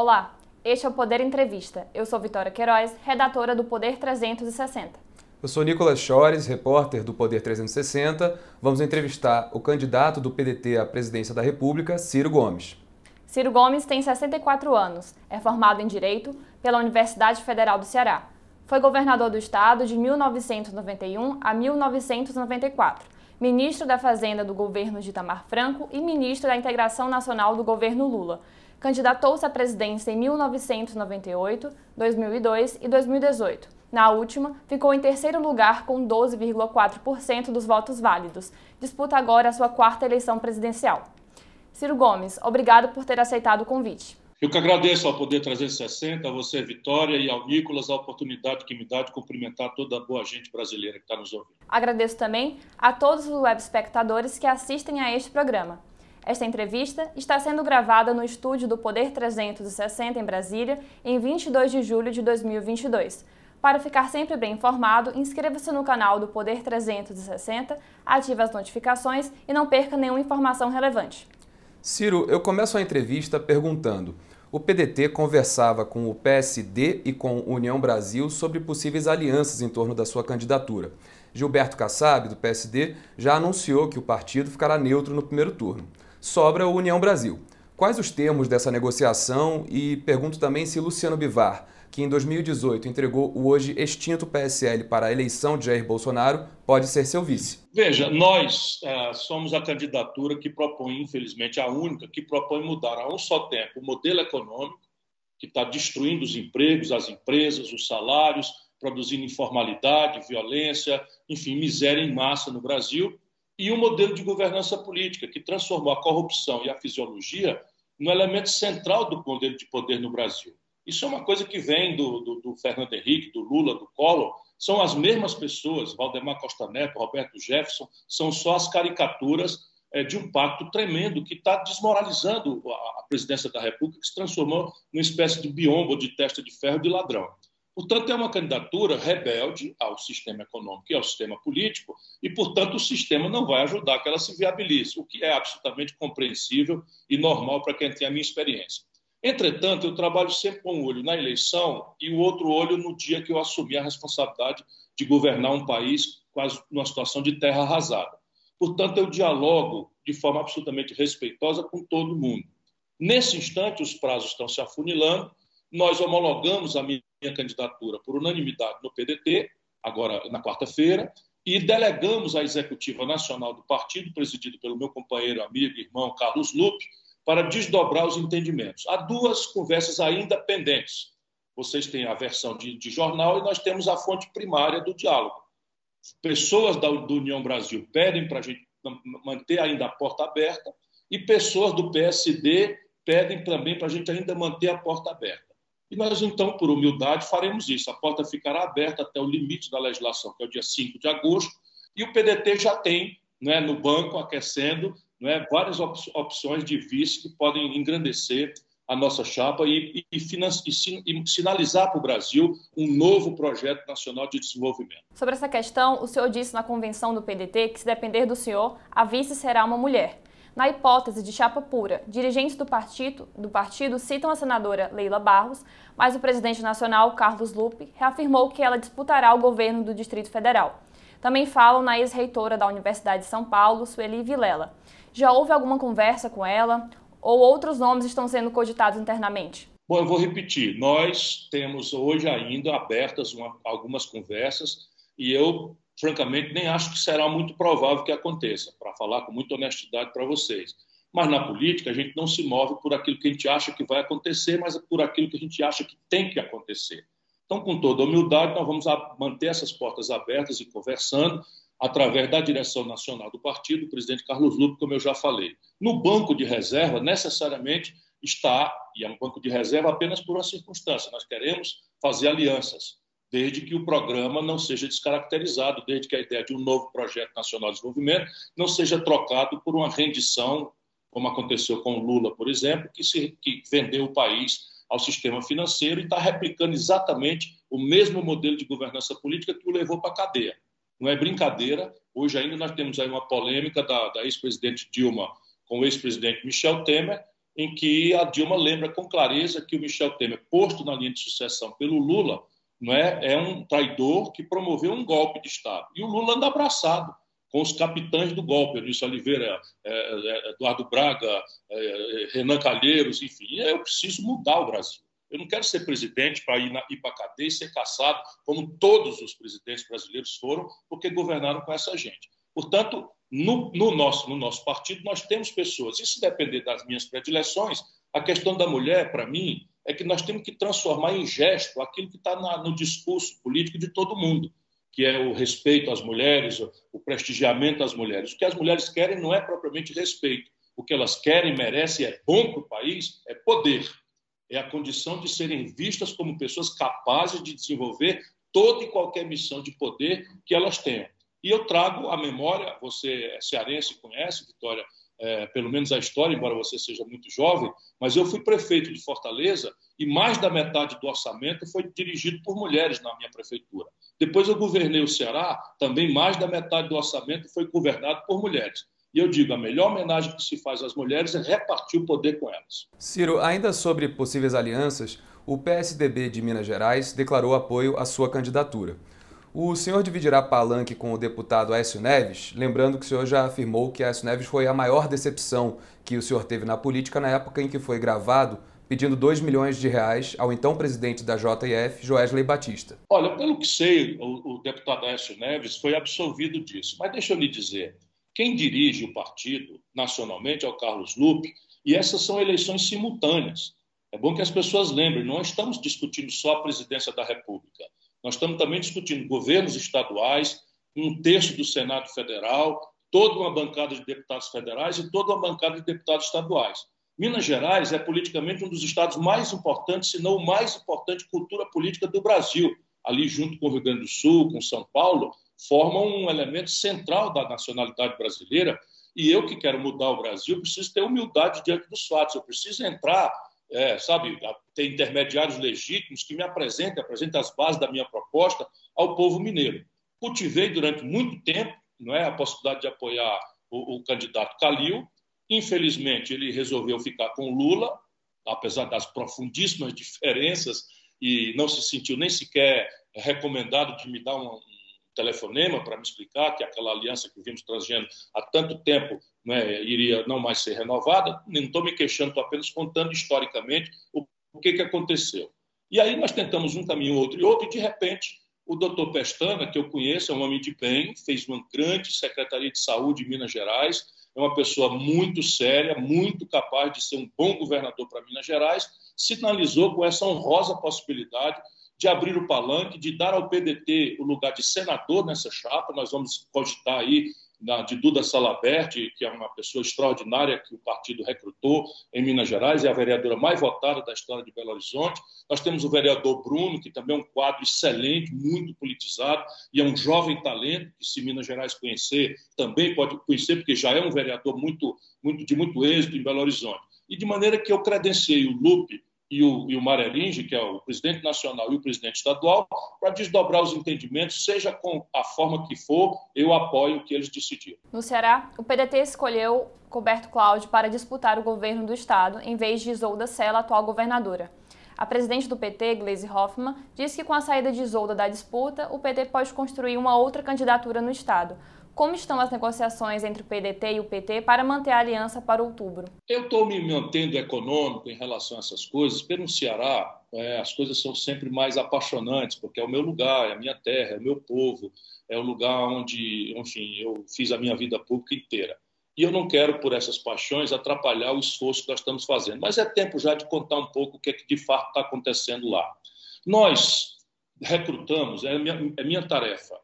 Olá, este é o Poder Entrevista. Eu sou Vitória Queiroz, redatora do Poder 360. Eu sou Nicolas Chores, repórter do Poder 360. Vamos entrevistar o candidato do PDT à presidência da República, Ciro Gomes. Ciro Gomes tem 64 anos, é formado em Direito pela Universidade Federal do Ceará. Foi governador do estado de 1991 a 1994, ministro da Fazenda do governo de Itamar Franco e ministro da Integração Nacional do governo Lula. Candidatou-se à presidência em 1998, 2002 e 2018. Na última, ficou em terceiro lugar com 12,4% dos votos válidos. Disputa agora a sua quarta eleição presidencial. Ciro Gomes, obrigado por ter aceitado o convite. Eu que agradeço ao Poder 360, a você, Vitória, e ao Nicolas a oportunidade que me dá de cumprimentar toda a boa gente brasileira que está nos ouvindo. Agradeço também a todos os web espectadores que assistem a este programa. Esta entrevista está sendo gravada no estúdio do Poder 360 em Brasília, em 22 de julho de 2022. Para ficar sempre bem informado, inscreva-se no canal do Poder 360, ative as notificações e não perca nenhuma informação relevante. Ciro, eu começo a entrevista perguntando: o PDT conversava com o PSD e com União Brasil sobre possíveis alianças em torno da sua candidatura. Gilberto Kassab, do PSD, já anunciou que o partido ficará neutro no primeiro turno sobra o União Brasil. Quais os termos dessa negociação? E pergunto também se Luciano Bivar, que em 2018 entregou o hoje extinto PSL para a eleição de Jair Bolsonaro, pode ser seu vice. Veja, nós uh, somos a candidatura que propõe, infelizmente, a única que propõe mudar a um só tempo o modelo econômico, que está destruindo os empregos, as empresas, os salários, produzindo informalidade, violência, enfim, miséria em massa no Brasil, e um modelo de governança política que transformou a corrupção e a fisiologia no elemento central do modelo de poder no Brasil. Isso é uma coisa que vem do, do, do Fernando Henrique, do Lula, do Collor. São as mesmas pessoas, Valdemar Costa Neto, Roberto Jefferson, são só as caricaturas é, de um pacto tremendo que está desmoralizando a, a presidência da República, que se transformou numa espécie de biombo de testa de ferro de ladrão. Portanto, é uma candidatura rebelde ao sistema econômico e ao sistema político, e, portanto, o sistema não vai ajudar que ela se viabilize, o que é absolutamente compreensível e normal para quem tem a minha experiência. Entretanto, eu trabalho sempre com um olho na eleição e o outro olho no dia que eu assumi a responsabilidade de governar um país quase numa situação de terra arrasada. Portanto, eu dialogo de forma absolutamente respeitosa com todo mundo. Nesse instante, os prazos estão se afunilando, nós homologamos a minha minha candidatura por unanimidade no PDT, agora na quarta-feira, e delegamos à executiva nacional do partido, presidido pelo meu companheiro, amigo e irmão Carlos Lupe, para desdobrar os entendimentos. Há duas conversas ainda pendentes. Vocês têm a versão de, de jornal e nós temos a fonte primária do diálogo. Pessoas da, do União Brasil pedem para a gente manter ainda a porta aberta e pessoas do PSD pedem também para a gente ainda manter a porta aberta. E nós, então, por humildade, faremos isso. A porta ficará aberta até o limite da legislação, que é o dia 5 de agosto, e o PDT já tem né, no banco, aquecendo, né, várias op opções de vice que podem engrandecer a nossa chapa e, e, e, e sinalizar para o Brasil um novo projeto nacional de desenvolvimento. Sobre essa questão, o senhor disse na convenção do PDT que, se depender do senhor, a vice será uma mulher. Na hipótese de chapa pura, dirigentes do partido, do partido citam a senadora Leila Barros, mas o presidente nacional, Carlos Lupe, reafirmou que ela disputará o governo do Distrito Federal. Também falam na ex-reitora da Universidade de São Paulo, Sueli Vilela. Já houve alguma conversa com ela ou outros nomes estão sendo cogitados internamente? Bom, eu vou repetir. Nós temos hoje ainda abertas uma, algumas conversas e eu francamente, nem acho que será muito provável que aconteça, para falar com muita honestidade para vocês. Mas na política, a gente não se move por aquilo que a gente acha que vai acontecer, mas por aquilo que a gente acha que tem que acontecer. Então, com toda humildade, nós vamos manter essas portas abertas e conversando através da direção nacional do partido, o presidente Carlos Lupe, como eu já falei. No banco de reserva, necessariamente está, e é um banco de reserva apenas por uma circunstância, nós queremos fazer alianças desde que o programa não seja descaracterizado, desde que a ideia de um novo projeto nacional de desenvolvimento não seja trocado por uma rendição, como aconteceu com Lula, por exemplo, que, se, que vendeu o país ao sistema financeiro e está replicando exatamente o mesmo modelo de governança política que o levou para a cadeia. Não é brincadeira. Hoje ainda nós temos aí uma polêmica da, da ex-presidente Dilma com o ex-presidente Michel Temer, em que a Dilma lembra com clareza que o Michel Temer, posto na linha de sucessão pelo Lula, não é, é um traidor que promoveu um golpe de Estado. E o Lula anda abraçado com os capitães do golpe, Eunício Oliveira, é, é, Eduardo Braga, é, Renan Calheiros, enfim. Eu preciso mudar o Brasil. Eu não quero ser presidente para ir, ir para a cadeia e ser caçado, como todos os presidentes brasileiros foram, porque governaram com essa gente. Portanto, no, no, nosso, no nosso partido, nós temos pessoas. E se depender das minhas predileções, a questão da mulher, para mim, é que nós temos que transformar em gesto aquilo que está no discurso político de todo mundo, que é o respeito às mulheres, o prestigiamento às mulheres. O que as mulheres querem não é propriamente respeito. O que elas querem, merecem, é bom para o país, é poder. É a condição de serem vistas como pessoas capazes de desenvolver toda e qualquer missão de poder que elas tenham. E eu trago à memória, você é cearense, conhece, Vitória, é, pelo menos a história, embora você seja muito jovem, mas eu fui prefeito de Fortaleza e mais da metade do orçamento foi dirigido por mulheres na minha prefeitura. Depois eu governei o Ceará, também mais da metade do orçamento foi governado por mulheres. E eu digo, a melhor homenagem que se faz às mulheres é repartir o poder com elas. Ciro, ainda sobre possíveis alianças, o PSDB de Minas Gerais declarou apoio à sua candidatura. O senhor dividirá palanque com o deputado Aécio Neves, lembrando que o senhor já afirmou que Aécio Neves foi a maior decepção que o senhor teve na política na época em que foi gravado pedindo 2 milhões de reais ao então presidente da JF, Joesley Batista. Olha, pelo que sei, o, o deputado Aécio Neves foi absolvido disso. Mas deixa eu lhe dizer, quem dirige o partido nacionalmente é o Carlos Lupe, e essas são eleições simultâneas. É bom que as pessoas lembrem, não estamos discutindo só a presidência da República. Nós estamos também discutindo governos estaduais, um terço do Senado Federal, toda uma bancada de deputados federais e toda uma bancada de deputados estaduais. Minas Gerais é politicamente um dos estados mais importantes, se não o mais importante cultura política do Brasil. Ali, junto com o Rio Grande do Sul, com São Paulo, formam um elemento central da nacionalidade brasileira. E eu que quero mudar o Brasil, preciso ter humildade diante dos fatos. Eu preciso entrar é, sabe, ter intermediários legítimos que me apresentem, apresentem as bases da minha proposta ao povo mineiro. Cultivei durante muito tempo não é, a possibilidade de apoiar o, o candidato Calil. Infelizmente, ele resolveu ficar com Lula, apesar das profundíssimas diferenças, e não se sentiu nem sequer recomendado de me dar um, telefonema para me explicar que aquela aliança que vimos trazendo há tanto tempo né, iria não mais ser renovada. Não estou me queixando, estou apenas contando historicamente o, o que, que aconteceu. E aí nós tentamos um caminho, outro e outro, e de repente o doutor Pestana, que eu conheço, é um homem de bem, fez uma grande Secretaria de Saúde em Minas Gerais, é uma pessoa muito séria, muito capaz de ser um bom governador para Minas Gerais, sinalizou com essa honrosa possibilidade de abrir o palanque, de dar ao PDT o lugar de senador nessa chapa. Nós vamos cogitar aí na, de Duda Salabert, que é uma pessoa extraordinária que o partido recrutou em Minas Gerais, é a vereadora mais votada da história de Belo Horizonte. Nós temos o vereador Bruno, que também é um quadro excelente, muito politizado, e é um jovem talento, que se Minas Gerais conhecer, também pode conhecer, porque já é um vereador muito, muito de muito êxito em Belo Horizonte. E de maneira que eu credenciei o Lupe e o, e o Marelinge, que é o presidente nacional e o presidente estadual, para desdobrar os entendimentos, seja com a forma que for, eu apoio o que eles decidiram. No Ceará, o PDT escolheu Roberto Cláudio para disputar o governo do estado, em vez de Isolda Sela, atual governadora. A presidente do PT, Gleisi Hoffmann, disse que com a saída de Isolda da disputa, o PT pode construir uma outra candidatura no estado, como estão as negociações entre o PDT e o PT para manter a aliança para outubro? Eu estou me mantendo econômico em relação a essas coisas. Pelo Ceará, é, as coisas são sempre mais apaixonantes, porque é o meu lugar, é a minha terra, é o meu povo, é o lugar onde, enfim, eu fiz a minha vida pública inteira. E eu não quero, por essas paixões, atrapalhar o esforço que nós estamos fazendo. Mas é tempo já de contar um pouco o que, é que de fato está acontecendo lá. Nós recrutamos, é minha, é minha tarefa,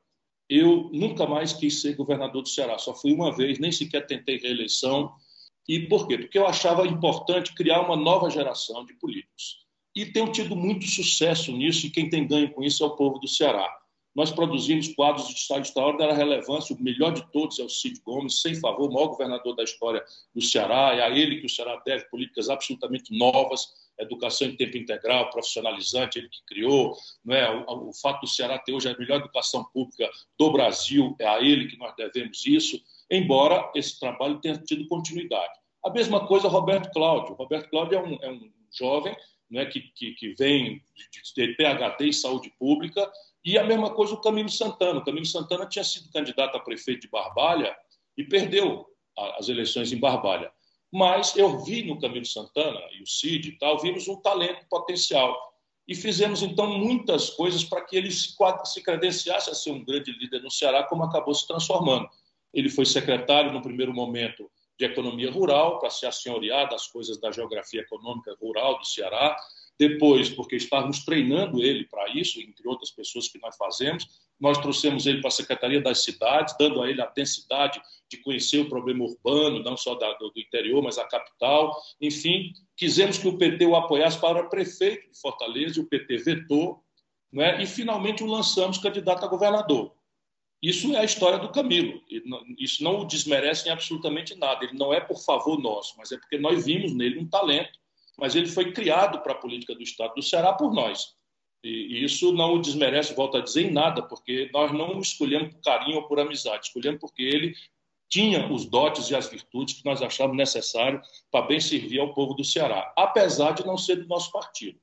eu nunca mais quis ser governador do Ceará, só fui uma vez, nem sequer tentei reeleição. E por quê? Porque eu achava importante criar uma nova geração de políticos. E tenho tido muito sucesso nisso, e quem tem ganho com isso é o povo do Ceará. Nós produzimos quadros de estado extraordinária relevância, o melhor de todos é o Cid Gomes, sem favor, o maior governador da história do Ceará, é a ele que o Ceará deve políticas absolutamente novas, educação em tempo integral, profissionalizante, ele que criou, não é? o, o fato do Ceará ter hoje a melhor educação pública do Brasil, é a ele que nós devemos isso, embora esse trabalho tenha tido continuidade. A mesma coisa Roberto Cláudio. Roberto Cláudio é um, é um jovem né, que, que, que, vem de, de PHD em saúde pública, e a mesma coisa o Camilo Santana. O Camilo Santana tinha sido candidato a prefeito de Barbalha e perdeu as eleições em Barbalha. Mas eu vi no Camilo Santana e o Cid e tal, vimos um talento potencial. E fizemos, então, muitas coisas para que ele se credenciasse a ser um grande líder no Ceará, como acabou se transformando. Ele foi secretário, no primeiro momento, de economia rural, para se assenhorear das coisas da geografia econômica rural do Ceará. Depois, porque estávamos treinando ele para isso, entre outras pessoas que nós fazemos, nós trouxemos ele para a Secretaria das Cidades, dando a ele a densidade de conhecer o problema urbano, não só da, do, interior, mas a capital. Enfim, quisemos que o PT o apoiasse para prefeito de Fortaleza, e o PT vetou, né? e finalmente o lançamos candidato a governador. Isso é a história do Camilo. Isso não o desmerece em absolutamente nada. Ele não é por favor nosso, mas é porque nós vimos nele um talento. Mas ele foi criado para a política do Estado do Ceará por nós. E isso não o desmerece, volto a dizer, em nada, porque nós não o escolhemos por carinho ou por amizade, escolhemos porque ele tinha os dotes e as virtudes que nós achávamos necessário para bem servir ao povo do Ceará, apesar de não ser do nosso partido.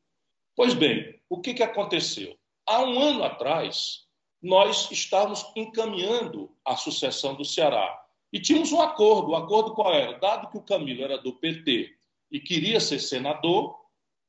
Pois bem, o que, que aconteceu? Há um ano atrás, nós estávamos encaminhando a sucessão do Ceará. E tínhamos um acordo. O acordo qual era? Dado que o Camilo era do PT e queria ser senador,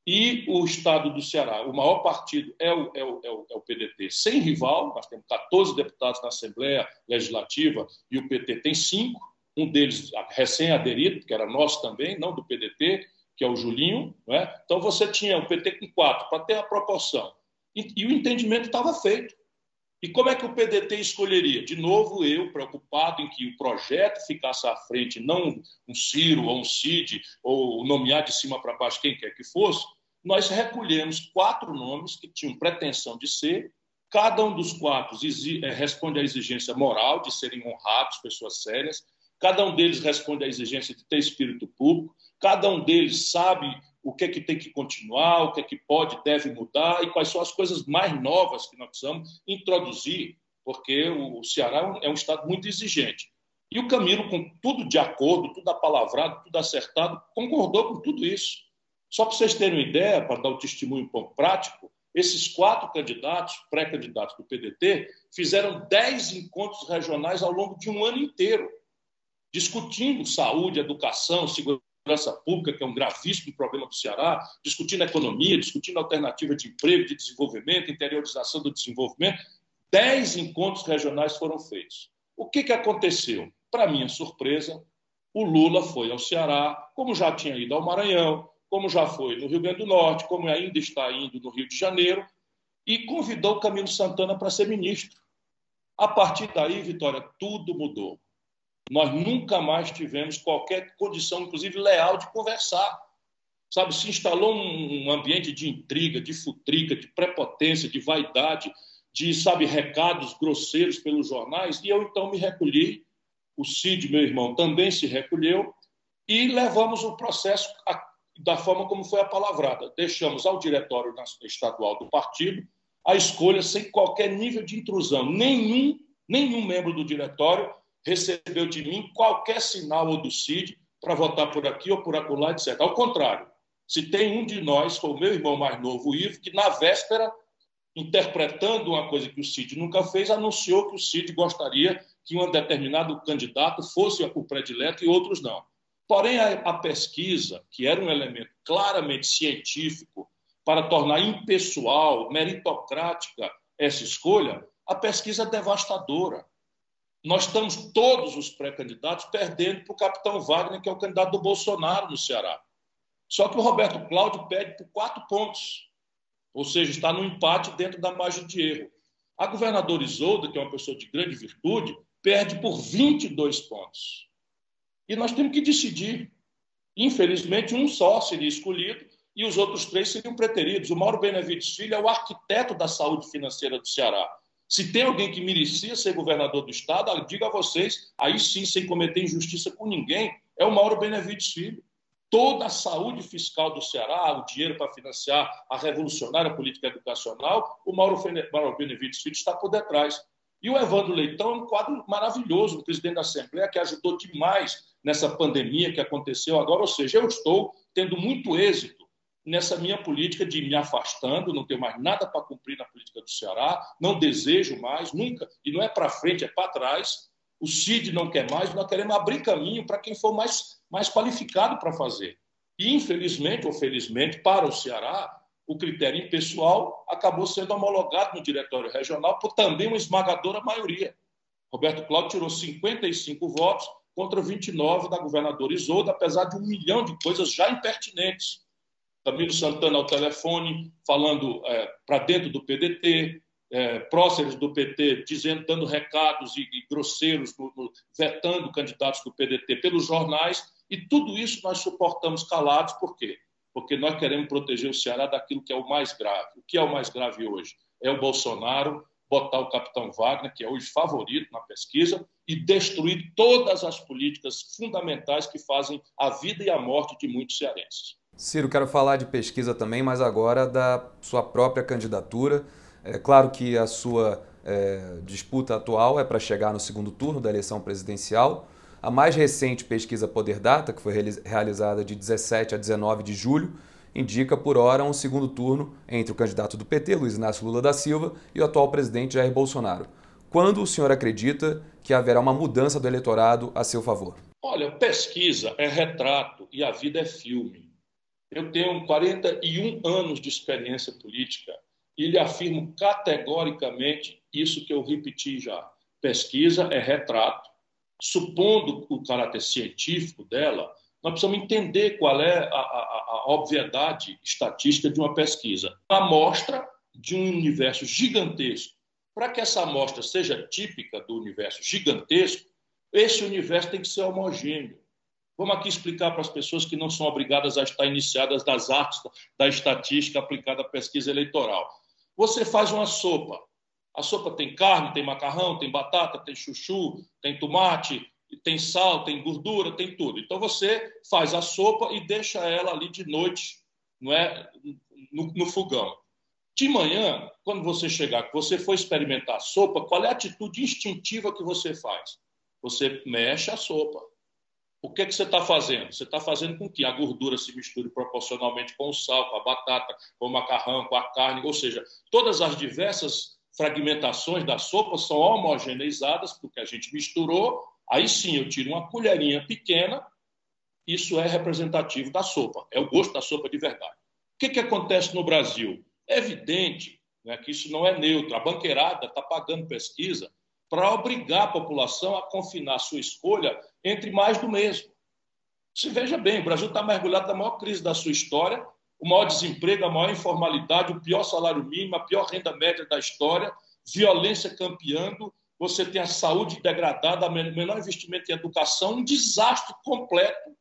e o Estado do Ceará, o maior partido é o, é o, é o, é o PDT, sem rival, nós temos 14 deputados na Assembleia Legislativa e o PT tem cinco, um deles recém-aderido, que era nosso também, não do PDT, que é o Julinho. É? Então você tinha o PT com quatro, para ter a proporção. E, e o entendimento estava feito. E como é que o PDT escolheria? De novo, eu preocupado em que o projeto ficasse à frente, não um Ciro ou um Cid, ou nomear de cima para baixo quem quer que fosse, nós recolhemos quatro nomes que tinham pretensão de ser, cada um dos quatro eh, responde à exigência moral de serem honrados, pessoas sérias, cada um deles responde à exigência de ter espírito público, cada um deles sabe o que é que tem que continuar, o que é que pode, deve mudar e quais são as coisas mais novas que nós precisamos introduzir, porque o Ceará é um estado muito exigente. E o Camilo, com tudo de acordo, tudo apalavrado, tudo acertado, concordou com tudo isso. Só para vocês terem uma ideia, para dar o um testemunho prático, esses quatro candidatos, pré-candidatos do PDT, fizeram dez encontros regionais ao longo de um ano inteiro, discutindo saúde, educação, segurança segurança pública, que é um gravíssimo problema do Ceará, discutindo economia, discutindo alternativa de emprego, de desenvolvimento, interiorização do desenvolvimento. Dez encontros regionais foram feitos. O que, que aconteceu? Para minha surpresa, o Lula foi ao Ceará, como já tinha ido ao Maranhão, como já foi no Rio Grande do Norte, como ainda está indo no Rio de Janeiro, e convidou Camilo Santana para ser ministro. A partir daí, Vitória, tudo mudou. Nós nunca mais tivemos qualquer condição, inclusive leal, de conversar. Sabe, se instalou um ambiente de intriga, de futrica, de prepotência, de vaidade, de, sabe, recados grosseiros pelos jornais, e eu então me recolhi, o Cid, meu irmão, também se recolheu, e levamos o processo da forma como foi a palavrada. Deixamos ao diretório estadual do partido a escolha sem qualquer nível de intrusão. Nenhum, nenhum membro do diretório recebeu de mim qualquer sinal ou do CID para votar por aqui ou por acolá, etc. Ao contrário, se tem um de nós, foi o meu irmão mais novo, o Ivo, que na véspera, interpretando uma coisa que o Cid nunca fez, anunciou que o Cid gostaria que um determinado candidato fosse o predileto e outros não. Porém, a, pesquisa, que era um elemento claramente científico para tornar impessoal, meritocrática essa escolha, a pesquisa é devastadora nós estamos todos os pré-candidatos perdendo para o capitão Wagner, que é o candidato do Bolsonaro no Ceará. Só que o Roberto Cláudio perde por quatro pontos, ou seja, está no empate dentro da margem de erro. A governadora Isolda, que é uma pessoa de grande virtude, perde por 22 pontos. E nós temos que decidir. Infelizmente, um só seria escolhido e os outros três seriam preteridos. O Mauro Benevides Filho é o arquiteto da saúde financeira do Ceará. Se tem alguém que merecia ser governador do Estado, diga a vocês, aí sim, sem cometer injustiça com ninguém, é o Mauro Benevides Filho. Toda a saúde fiscal do Ceará, o dinheiro para financiar a revolucionária política educacional, o Mauro, Mauro Benevides Filho está por detrás. E o Evandro Leitão é um quadro maravilhoso, um presidente da Assembleia que ajudou demais nessa pandemia que aconteceu agora. Ou seja, eu estou tendo muito êxito nessa minha política de me afastando, não tenho mais nada para cumprir na política do Ceará, não desejo mais, nunca, e não é para frente, é para trás. O CID não quer mais, nós queremos abrir caminho para quem for mais, mais qualificado para fazer. E, infelizmente ou felizmente, para o Ceará, o critério impessoal acabou sendo homologado no diretório regional por também uma esmagadora maioria. Roberto Cláudio tirou 55 votos contra 29 da governadora Isolda, apesar de um milhão de coisas já impertinentes. Camilo Santana ao telefone, falando é, para dentro do PDT, é, próceres do PT dizendo, dando recados e, e grosseiros, no, no, vetando candidatos do PDT pelos jornais, e tudo isso nós suportamos calados, por quê? Porque nós queremos proteger o Ceará daquilo que é o mais grave. O que é o mais grave hoje? É o Bolsonaro botar o capitão Wagner, que é hoje favorito na pesquisa, e destruir todas as políticas fundamentais que fazem a vida e a morte de muitos cearenses. Ciro, quero falar de pesquisa também, mas agora da sua própria candidatura. É claro que a sua é, disputa atual é para chegar no segundo turno da eleição presidencial. A mais recente pesquisa Poder Data, que foi realizada de 17 a 19 de julho, indica por hora um segundo turno entre o candidato do PT, Luiz Inácio Lula da Silva, e o atual presidente Jair Bolsonaro. Quando o senhor acredita que haverá uma mudança do eleitorado a seu favor? Olha, pesquisa é retrato e a vida é filme. Eu tenho 41 anos de experiência política e lhe afirmo categoricamente isso que eu repeti já. Pesquisa é retrato. Supondo o caráter científico dela, nós precisamos entender qual é a, a, a obviedade estatística de uma pesquisa. A amostra de um universo gigantesco. Para que essa amostra seja típica do universo gigantesco, esse universo tem que ser homogêneo. Vamos aqui explicar para as pessoas que não são obrigadas a estar iniciadas das artes da estatística aplicada à pesquisa eleitoral. Você faz uma sopa. A sopa tem carne, tem macarrão, tem batata, tem chuchu, tem tomate, tem sal, tem gordura, tem tudo. Então você faz a sopa e deixa ela ali de noite, não é, no, no fogão. De manhã, quando você chegar, que você for experimentar a sopa, qual é a atitude instintiva que você faz? Você mexe a sopa. O que, é que você está fazendo? Você está fazendo com que a gordura se misture proporcionalmente com o sal, com a batata, com o macarrão, com a carne, ou seja, todas as diversas fragmentações da sopa são homogeneizadas, porque a gente misturou, aí sim eu tiro uma colherinha pequena, isso é representativo da sopa, é o gosto da sopa de verdade. O que, que acontece no Brasil? É evidente né, que isso não é neutro, a banqueirada está pagando pesquisa para obrigar a população a confinar sua escolha entre mais do mesmo. Se veja bem, o Brasil está mergulhado na maior crise da sua história, o maior desemprego, a maior informalidade, o pior salário mínimo, a pior renda média da história, violência campeando, você tem a saúde degradada, menor investimento em educação, um desastre completo.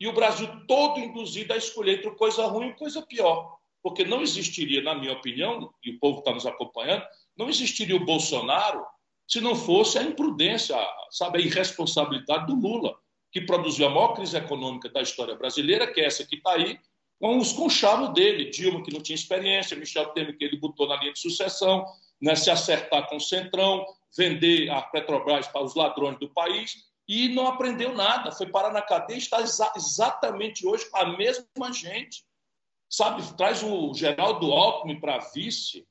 E o Brasil todo induzido a escolher entre coisa ruim e coisa pior. Porque não existiria, na minha opinião, e o povo está nos acompanhando, não existiria o Bolsonaro se não fosse a imprudência, sabe, a irresponsabilidade do Lula, que produziu a maior crise econômica da história brasileira, que é essa que está aí, com os conchavos dele, Dilma, que não tinha experiência, Michel Temer, que ele botou na linha de sucessão, né, se acertar com o Centrão, vender a Petrobras para os ladrões do país, e não aprendeu nada, foi parar na cadeia e está exa exatamente hoje com a mesma gente. Sabe, traz o Geraldo Alckmin para vice,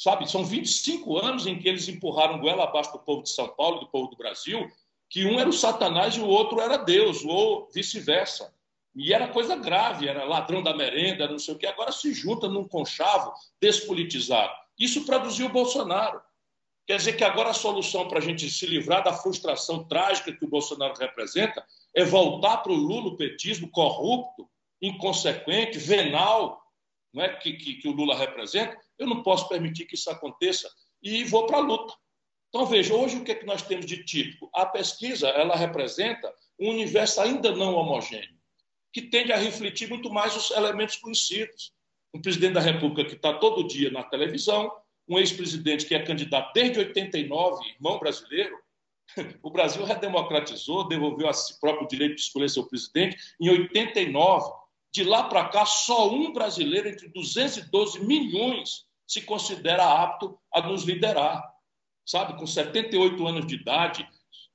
Sabe, são 25 anos em que eles empurraram goela abaixo do povo de São Paulo e do povo do Brasil, que um era o Satanás e o outro era Deus, ou vice-versa. E era coisa grave, era ladrão da merenda, não sei o que. Agora se junta num conchavo despolitizado. Isso produziu o Bolsonaro. Quer dizer que agora a solução para a gente se livrar da frustração trágica que o Bolsonaro representa é voltar para o lulopetismo corrupto, inconsequente, venal, não é? que, que, que o Lula representa, eu não posso permitir que isso aconteça e vou para a luta. Então, veja, hoje o que, é que nós temos de típico? A pesquisa ela representa um universo ainda não homogêneo, que tende a refletir muito mais os elementos conhecidos. Um presidente da República que está todo dia na televisão, um ex-presidente que é candidato desde 89, irmão brasileiro. O Brasil redemocratizou, devolveu a si próprio o direito de escolher seu presidente em 89. De lá para cá, só um brasileiro entre 212 milhões se considera apto a nos liderar. sabe, com 78 anos de idade,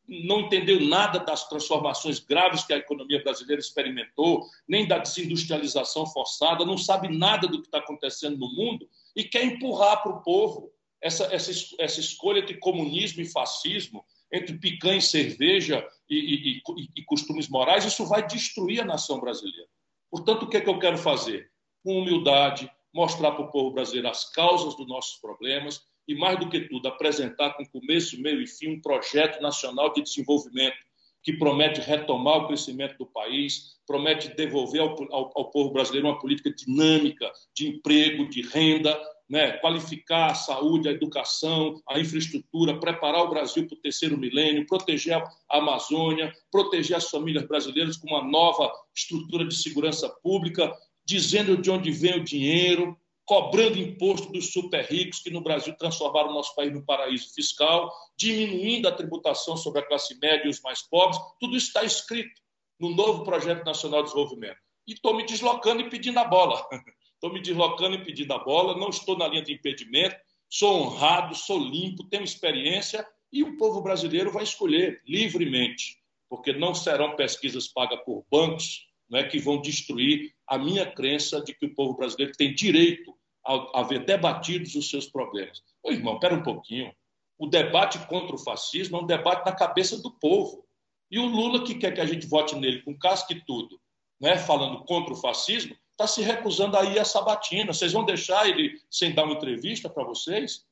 não entendeu nada das transformações graves que a economia brasileira experimentou, nem da desindustrialização forçada, não sabe nada do que está acontecendo no mundo e quer empurrar para o povo essa, essa, essa escolha de comunismo e fascismo, entre picanha e cerveja e, e, e, e costumes morais, isso vai destruir a nação brasileira. Portanto, o que é que eu quero fazer? Com humildade, mostrar para o povo brasileiro as causas dos nossos problemas e, mais do que tudo, apresentar com começo, meio e fim um projeto nacional de desenvolvimento que promete retomar o crescimento do país, promete devolver ao, ao, ao povo brasileiro uma política dinâmica de emprego, de renda, né, qualificar a saúde, a educação, a infraestrutura, preparar o Brasil para o terceiro milênio, proteger a Amazônia, proteger as famílias brasileiras com uma nova estrutura de segurança pública, dizendo de onde vem o dinheiro, cobrando imposto dos super ricos que no Brasil transformaram o nosso país num paraíso fiscal, diminuindo a tributação sobre a classe média e os mais pobres. Tudo isso está escrito no novo Projeto Nacional de Desenvolvimento. E estou me deslocando e pedindo a bola. Estou me deslocando e pedindo a bola, não estou na linha de impedimento, sou honrado, sou limpo, tenho experiência e o povo brasileiro vai escolher livremente, porque não serão pesquisas pagas por bancos né, que vão destruir a minha crença de que o povo brasileiro tem direito a, a ver debatidos os seus problemas. Ô, irmão, espera um pouquinho. O debate contra o fascismo é um debate na cabeça do povo. E o Lula, que quer que a gente vote nele com casca e tudo, né, falando contra o fascismo, está se recusando a ir à sabatina. Vocês vão deixar ele sem dar uma entrevista para vocês?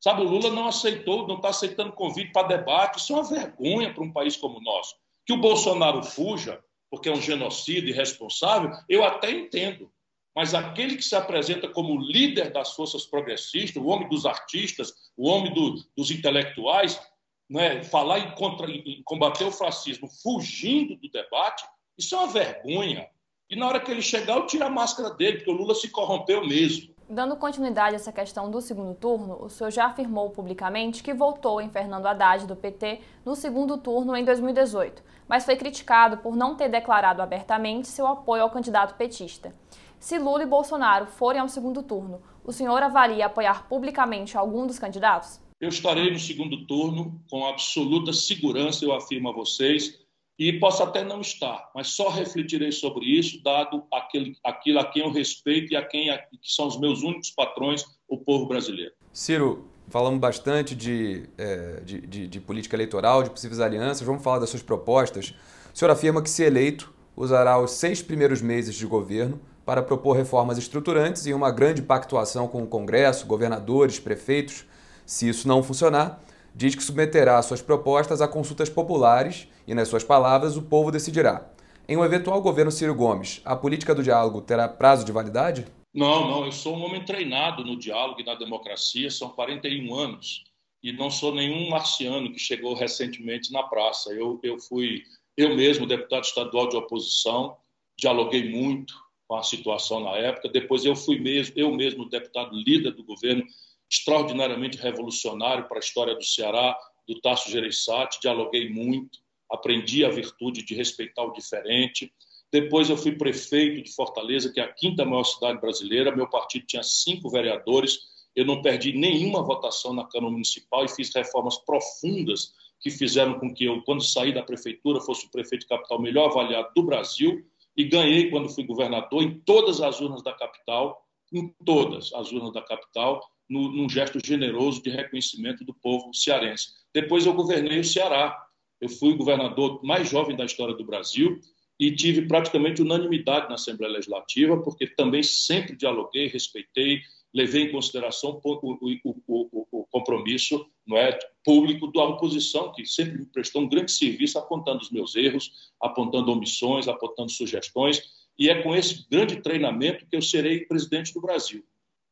Sabe, o Lula não aceitou, não está aceitando convite para debate. Isso é uma vergonha para um país como o nosso. Que o Bolsonaro fuja, porque é um genocídio irresponsável, eu até entendo. Mas aquele que se apresenta como líder das forças progressistas, o homem dos artistas, o homem do, dos intelectuais, né, falar em, contra, em combater o fascismo fugindo do debate, isso é uma vergonha. E na hora que ele chegar, eu tiro a máscara dele, porque o Lula se corrompeu mesmo. Dando continuidade a essa questão do segundo turno, o senhor já afirmou publicamente que votou em Fernando Haddad do PT no segundo turno em 2018, mas foi criticado por não ter declarado abertamente seu apoio ao candidato petista. Se Lula e Bolsonaro forem ao segundo turno, o senhor avalia apoiar publicamente algum dos candidatos? Eu estarei no segundo turno com absoluta segurança, eu afirmo a vocês, e posso até não estar, mas só refletirei sobre isso, dado aquele, aquilo a quem eu respeito e a quem que são os meus únicos patrões, o povo brasileiro. Ciro, falamos bastante de, é, de, de, de, política eleitoral, de possíveis alianças, vamos falar das suas propostas. O senhor afirma que, se eleito, usará os seis primeiros meses de governo para propor reformas estruturantes e uma grande pactuação com o Congresso, governadores, prefeitos. Se isso não funcionar, diz que submeterá suas propostas a consultas populares e, nas suas palavras, o povo decidirá. Em um eventual governo Ciro Gomes, a política do diálogo terá prazo de validade? Não, não. Eu sou um homem treinado no diálogo e na democracia, são 41 anos. E não sou nenhum marciano que chegou recentemente na praça. Eu, eu fui, eu mesmo, deputado estadual de oposição, dialoguei muito com a situação na época. Depois eu fui mesmo, eu mesmo, deputado líder do governo, extraordinariamente revolucionário para a história do Ceará, do Tasso Gereissati, dialoguei muito, aprendi a virtude de respeitar o diferente. Depois eu fui prefeito de Fortaleza, que é a quinta maior cidade brasileira. Meu partido tinha cinco vereadores. Eu não perdi nenhuma votação na Câmara Municipal e fiz reformas profundas que fizeram com que eu, quando saí da prefeitura, fosse o prefeito de capital melhor avaliado do Brasil e ganhei, quando fui governador, em todas as urnas da capital, em todas as urnas da capital, no, num gesto generoso de reconhecimento do povo cearense. Depois eu governei o Ceará. Eu fui o governador mais jovem da história do Brasil e tive praticamente unanimidade na Assembleia Legislativa, porque também sempre dialoguei, respeitei, levei em consideração o, o, o, o, compromisso não é, público da oposição, que sempre me prestou um grande serviço apontando os meus erros, apontando omissões, apontando sugestões, e é com esse grande treinamento que eu serei presidente do Brasil.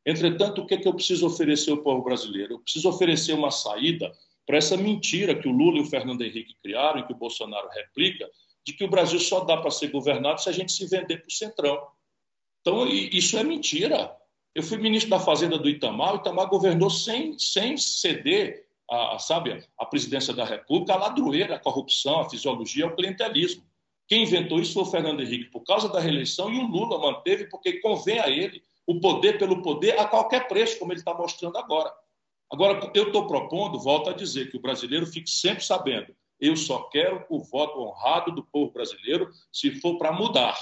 Entretanto, o que, é que eu preciso oferecer ao povo brasileiro? Eu preciso oferecer uma saída para essa mentira que o Lula e o Fernando Henrique criaram e que o Bolsonaro replica, de que o Brasil só dá para ser governado se a gente se vender para o Centrão. Então, isso é mentira. Eu fui ministro da Fazenda do Itamar, o Itamar governou sem, sem ceder a, sabe, a presidência da República, a ladroeira, a corrupção, a fisiologia, o clientelismo. Quem inventou isso foi o Fernando Henrique por causa da reeleição e o Lula manteve porque convém a ele o poder pelo poder a qualquer preço, como ele está mostrando agora. Agora, eu estou propondo, volto a dizer, que o brasileiro fique sempre sabendo: eu só quero o voto honrado do povo brasileiro se for para mudar.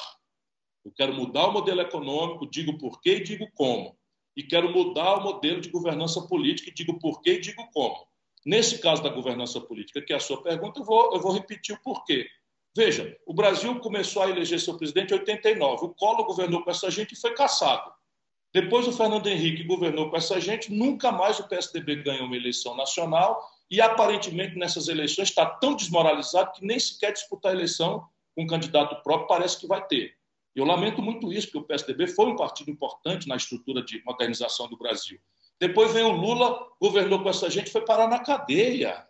Eu quero mudar o modelo econômico, digo porquê e digo como. E quero mudar o modelo de governança política digo porquê e digo como. Nesse caso da governança política, que é a sua pergunta, eu vou, eu vou repetir o porquê. Veja, o Brasil começou a eleger seu presidente em 89. O Collor governou com essa gente e foi caçado. Depois o Fernando Henrique governou com essa gente, nunca mais o PSDB ganhou uma eleição nacional e aparentemente nessas eleições está tão desmoralizado que nem sequer disputar a eleição com um candidato próprio parece que vai ter. Eu lamento muito isso, porque o PSDB foi um partido importante na estrutura de modernização do Brasil. Depois veio o Lula, governou com essa gente, foi parar na cadeia.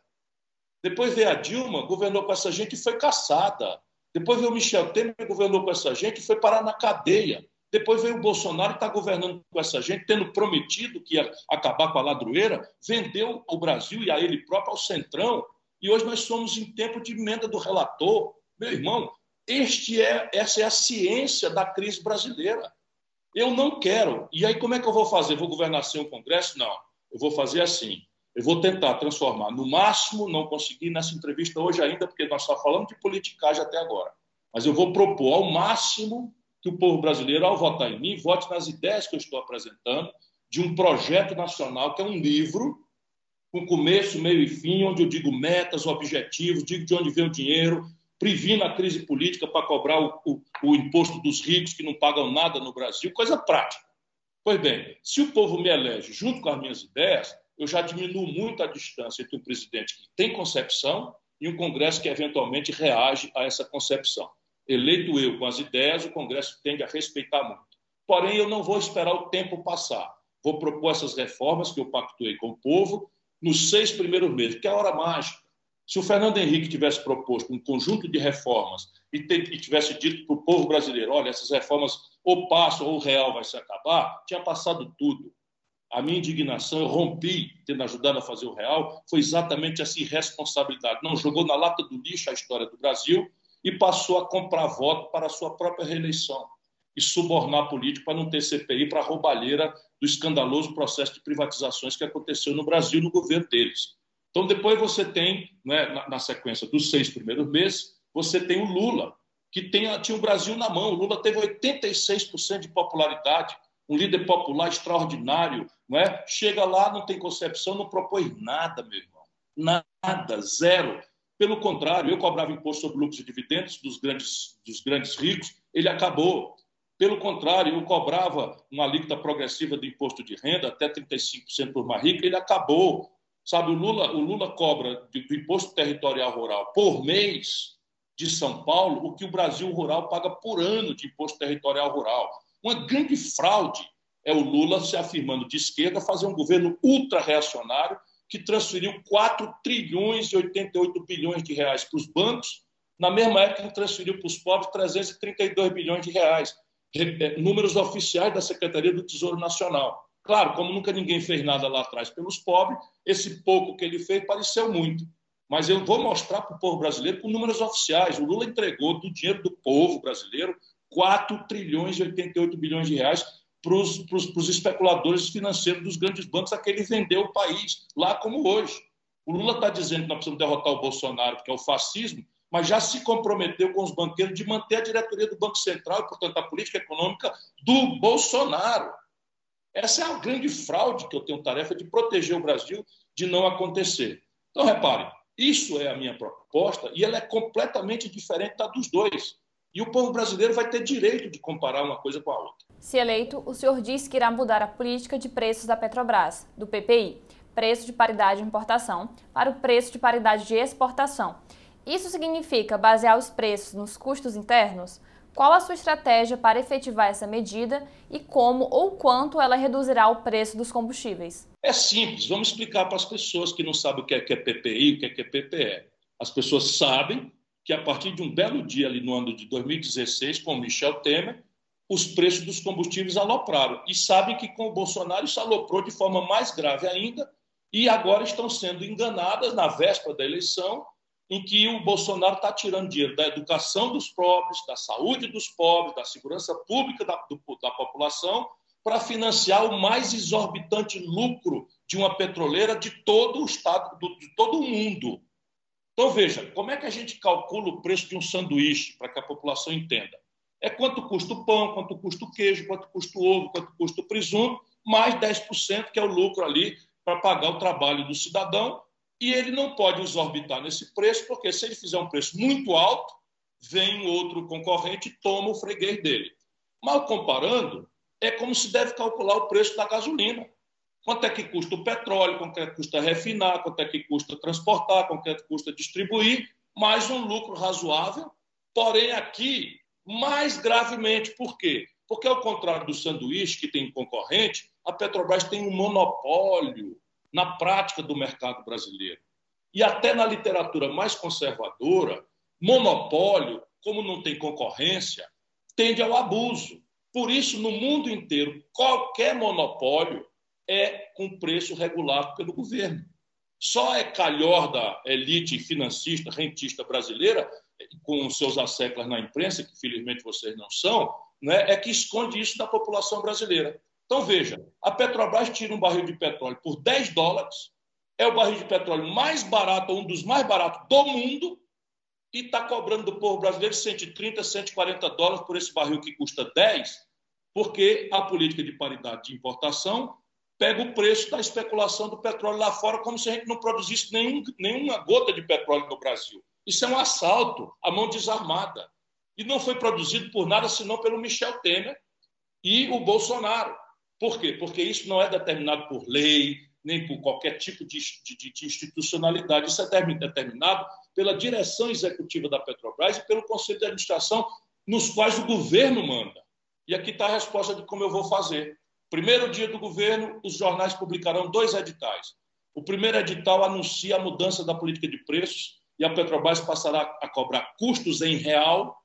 Depois veio a Dilma, governou com essa gente e foi caçada. Depois veio o Michel Temer, governou com essa gente e foi parar na cadeia. Depois veio o Bolsonaro, que está governando com essa gente, tendo prometido que ia acabar com a ladroeira, vendeu o Brasil e a ele próprio ao Centrão. E hoje nós somos em tempo de emenda do relator. Meu irmão, este é, essa é a ciência da crise brasileira. Eu não quero. E aí, como é que eu vou fazer? Vou governar sem o Congresso? Não. Eu vou fazer assim. Eu vou tentar transformar. No máximo, não consegui nessa entrevista hoje ainda, porque nós só falamos de politicagem até agora. Mas eu vou propor ao máximo que o povo brasileiro, ao votar em mim, vote nas ideias que eu estou apresentando de um projeto nacional, que é um livro com começo, meio e fim, onde eu digo metas, objetivos, digo de onde vem o dinheiro, previno a crise política para cobrar o, o, o, imposto dos ricos que não pagam nada no Brasil, coisa prática. Pois bem, se o povo me elege junto com as minhas ideias, eu já diminuo muito a distância entre um presidente que tem concepção e um Congresso que eventualmente reage a essa concepção. Eleito eu com as ideias, o Congresso tende a respeitar muito. Porém, eu não vou esperar o tempo passar. Vou propor essas reformas que eu pactuei com o povo nos seis primeiros meses, que é a hora mágica. Se o Fernando Henrique tivesse proposto um conjunto de reformas e, tivesse dito para o povo brasileiro: olha, essas reformas ou passam ou o real vai se acabar, tinha passado tudo. A minha indignação, eu rompi, tendo ajudado a fazer o real, foi exatamente essa irresponsabilidade. Não jogou na lata do lixo a história do Brasil e passou a comprar voto para a sua própria reeleição e subornar político para não ter CPI para a roubalheira do escandaloso processo de privatizações que aconteceu no Brasil no governo deles. Então, depois você tem, né, na, sequência dos seis primeiros meses, você tem o Lula, que tem, tinha o Brasil na mão. O Lula teve 86% de popularidade, um líder popular extraordinário. Não é? Chega lá, não tem concepção, não propõe nada, meu irmão. Nada, zero. Pelo contrário, eu cobrava imposto sobre lucros e dividendos dos grandes, dos grandes ricos, ele acabou. Pelo contrário, eu cobrava uma alíquota progressiva do imposto de renda, até 35% por mais rico, ele acabou. Sabe, o Lula, o Lula cobra do imposto territorial rural por mês de São Paulo o que o Brasil rural paga por ano de imposto territorial rural. Uma grande fraude é o Lula se afirmando de esquerda fazer um governo ultra-reacionário que transferiu 4 trilhões e 88 bilhões de reais para os bancos, na mesma época que transferiu para os pobres 332 bilhões de reais. É, números oficiais da Secretaria do Tesouro Nacional. Claro, como nunca ninguém fez nada lá atrás pelos pobres, esse pouco que ele fez pareceu muito. Mas eu vou mostrar para o povo brasileiro com números oficiais. O Lula entregou do dinheiro do povo brasileiro 4 trilhões e 88 bilhões de reais para os especuladores financeiros dos grandes bancos a que ele vendeu o país, lá como hoje. O Lula está dizendo que nós precisamos derrotar o Bolsonaro, que é o fascismo, mas já se comprometeu com os banqueiros de manter a diretoria do Banco Central e, portanto, a política econômica do Bolsonaro. Essa é a grande fraude que eu tenho tarefa de proteger o Brasil de não acontecer. Então, repare, isso é a minha proposta e ela é completamente diferente da dos dois. E o povo brasileiro vai ter direito de comparar uma coisa com a outra. Se eleito, o senhor disse que irá mudar a política de preços da Petrobras, do PPI, preço de paridade de importação, para o preço de paridade de exportação. Isso significa basear os preços nos custos internos? Qual a sua estratégia para efetivar essa medida e como ou quanto ela reduzirá o preço dos combustíveis? É simples, vamos explicar para as pessoas que não sabem o que é, que é PPI, o que é, que é PPE. As pessoas sabem que a partir de um belo dia ali no ano de 2016, com Michel Temer, os preços dos combustíveis alopraram. E sabem que com o Bolsonaro isso aloprou de forma mais grave ainda, e agora estão sendo enganadas na véspera da eleição em que o Bolsonaro está tirando dinheiro da educação dos pobres, da saúde dos pobres, da segurança pública da, do, da população, para financiar o mais exorbitante lucro de uma petroleira de todo o estado, de todo o mundo. Então, veja, como é que a gente calcula o preço de um sanduíche, para que a população entenda? É quanto custa o pão, quanto custa o queijo, quanto custa o ovo, quanto custa o presunto, mais 10%, que é o lucro ali para pagar o trabalho do cidadão. E ele não pode exorbitar nesse preço, porque se ele fizer um preço muito alto, vem outro concorrente e toma o freguês dele. Mal comparando, é como se deve calcular o preço da gasolina. Quanto é que custa o petróleo, quanto é que custa refinar, quanto é que custa transportar, quanto é que custa distribuir, mais um lucro razoável. Porém, aqui, mais gravemente, por quê? Porque, ao contrário do sanduíche, que tem concorrente, a Petrobras tem um monopólio na prática do mercado brasileiro. E até na literatura mais conservadora, monopólio, como não tem concorrência, tende ao abuso. Por isso, no mundo inteiro, qualquer monopólio é com preço regulado pelo governo. Só é calhor da elite financista, rentista brasileira, com seus asseclas na imprensa, que felizmente vocês não são, né, é que esconde isso da população brasileira. Então, veja, a Petrobras tira um barril de petróleo por 10 dólares, é o barril de petróleo mais barato, um dos mais baratos do mundo, e está cobrando do povo brasileiro 130, 140 dólares por esse barril que custa 10, porque a política de paridade de importação pega o preço da especulação do petróleo lá fora, como se a gente não produzisse nenhum, nenhuma gota de petróleo no Brasil. Isso é um assalto à mão desarmada. E não foi produzido por nada senão pelo Michel Temer e o Bolsonaro. Por quê? Porque isso não é determinado por lei, nem por qualquer tipo de, de, de institucionalidade. Isso é determinado pela direção executiva da Petrobras e pelo Conselho de Administração, nos quais o governo manda. E aqui está a resposta de como eu vou fazer. Primeiro dia do governo, os jornais publicarão dois editais. O primeiro edital anuncia a mudança da política de preços e a Petrobras passará a cobrar custos em real,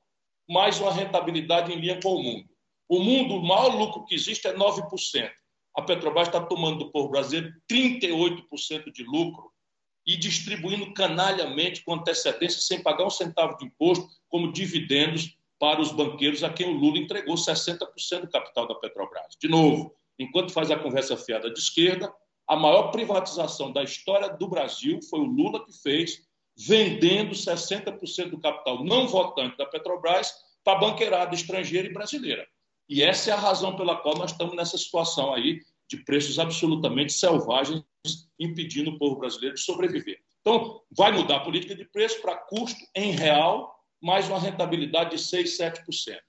mais uma rentabilidade em linha com o mundo. O mundo, o maior lucro que existe é 9%. A Petrobras está tomando do povo brasileiro 38% de lucro e distribuindo canalhamente com antecedência, sem pagar um centavo de imposto, como dividendos para os banqueiros a quem o Lula entregou 60% do capital da Petrobras. De novo, enquanto faz a conversa fiada de esquerda, a maior privatização da história do Brasil foi o Lula que fez, vendendo 60% do capital não votante da Petrobras para banqueirada estrangeira e brasileira. E essa é a razão pela qual nós estamos nessa situação aí de preços absolutamente selvagens, impedindo o povo brasileiro de sobreviver. Então, vai mudar a política de preço para custo em real mais uma rentabilidade de 6, 7%.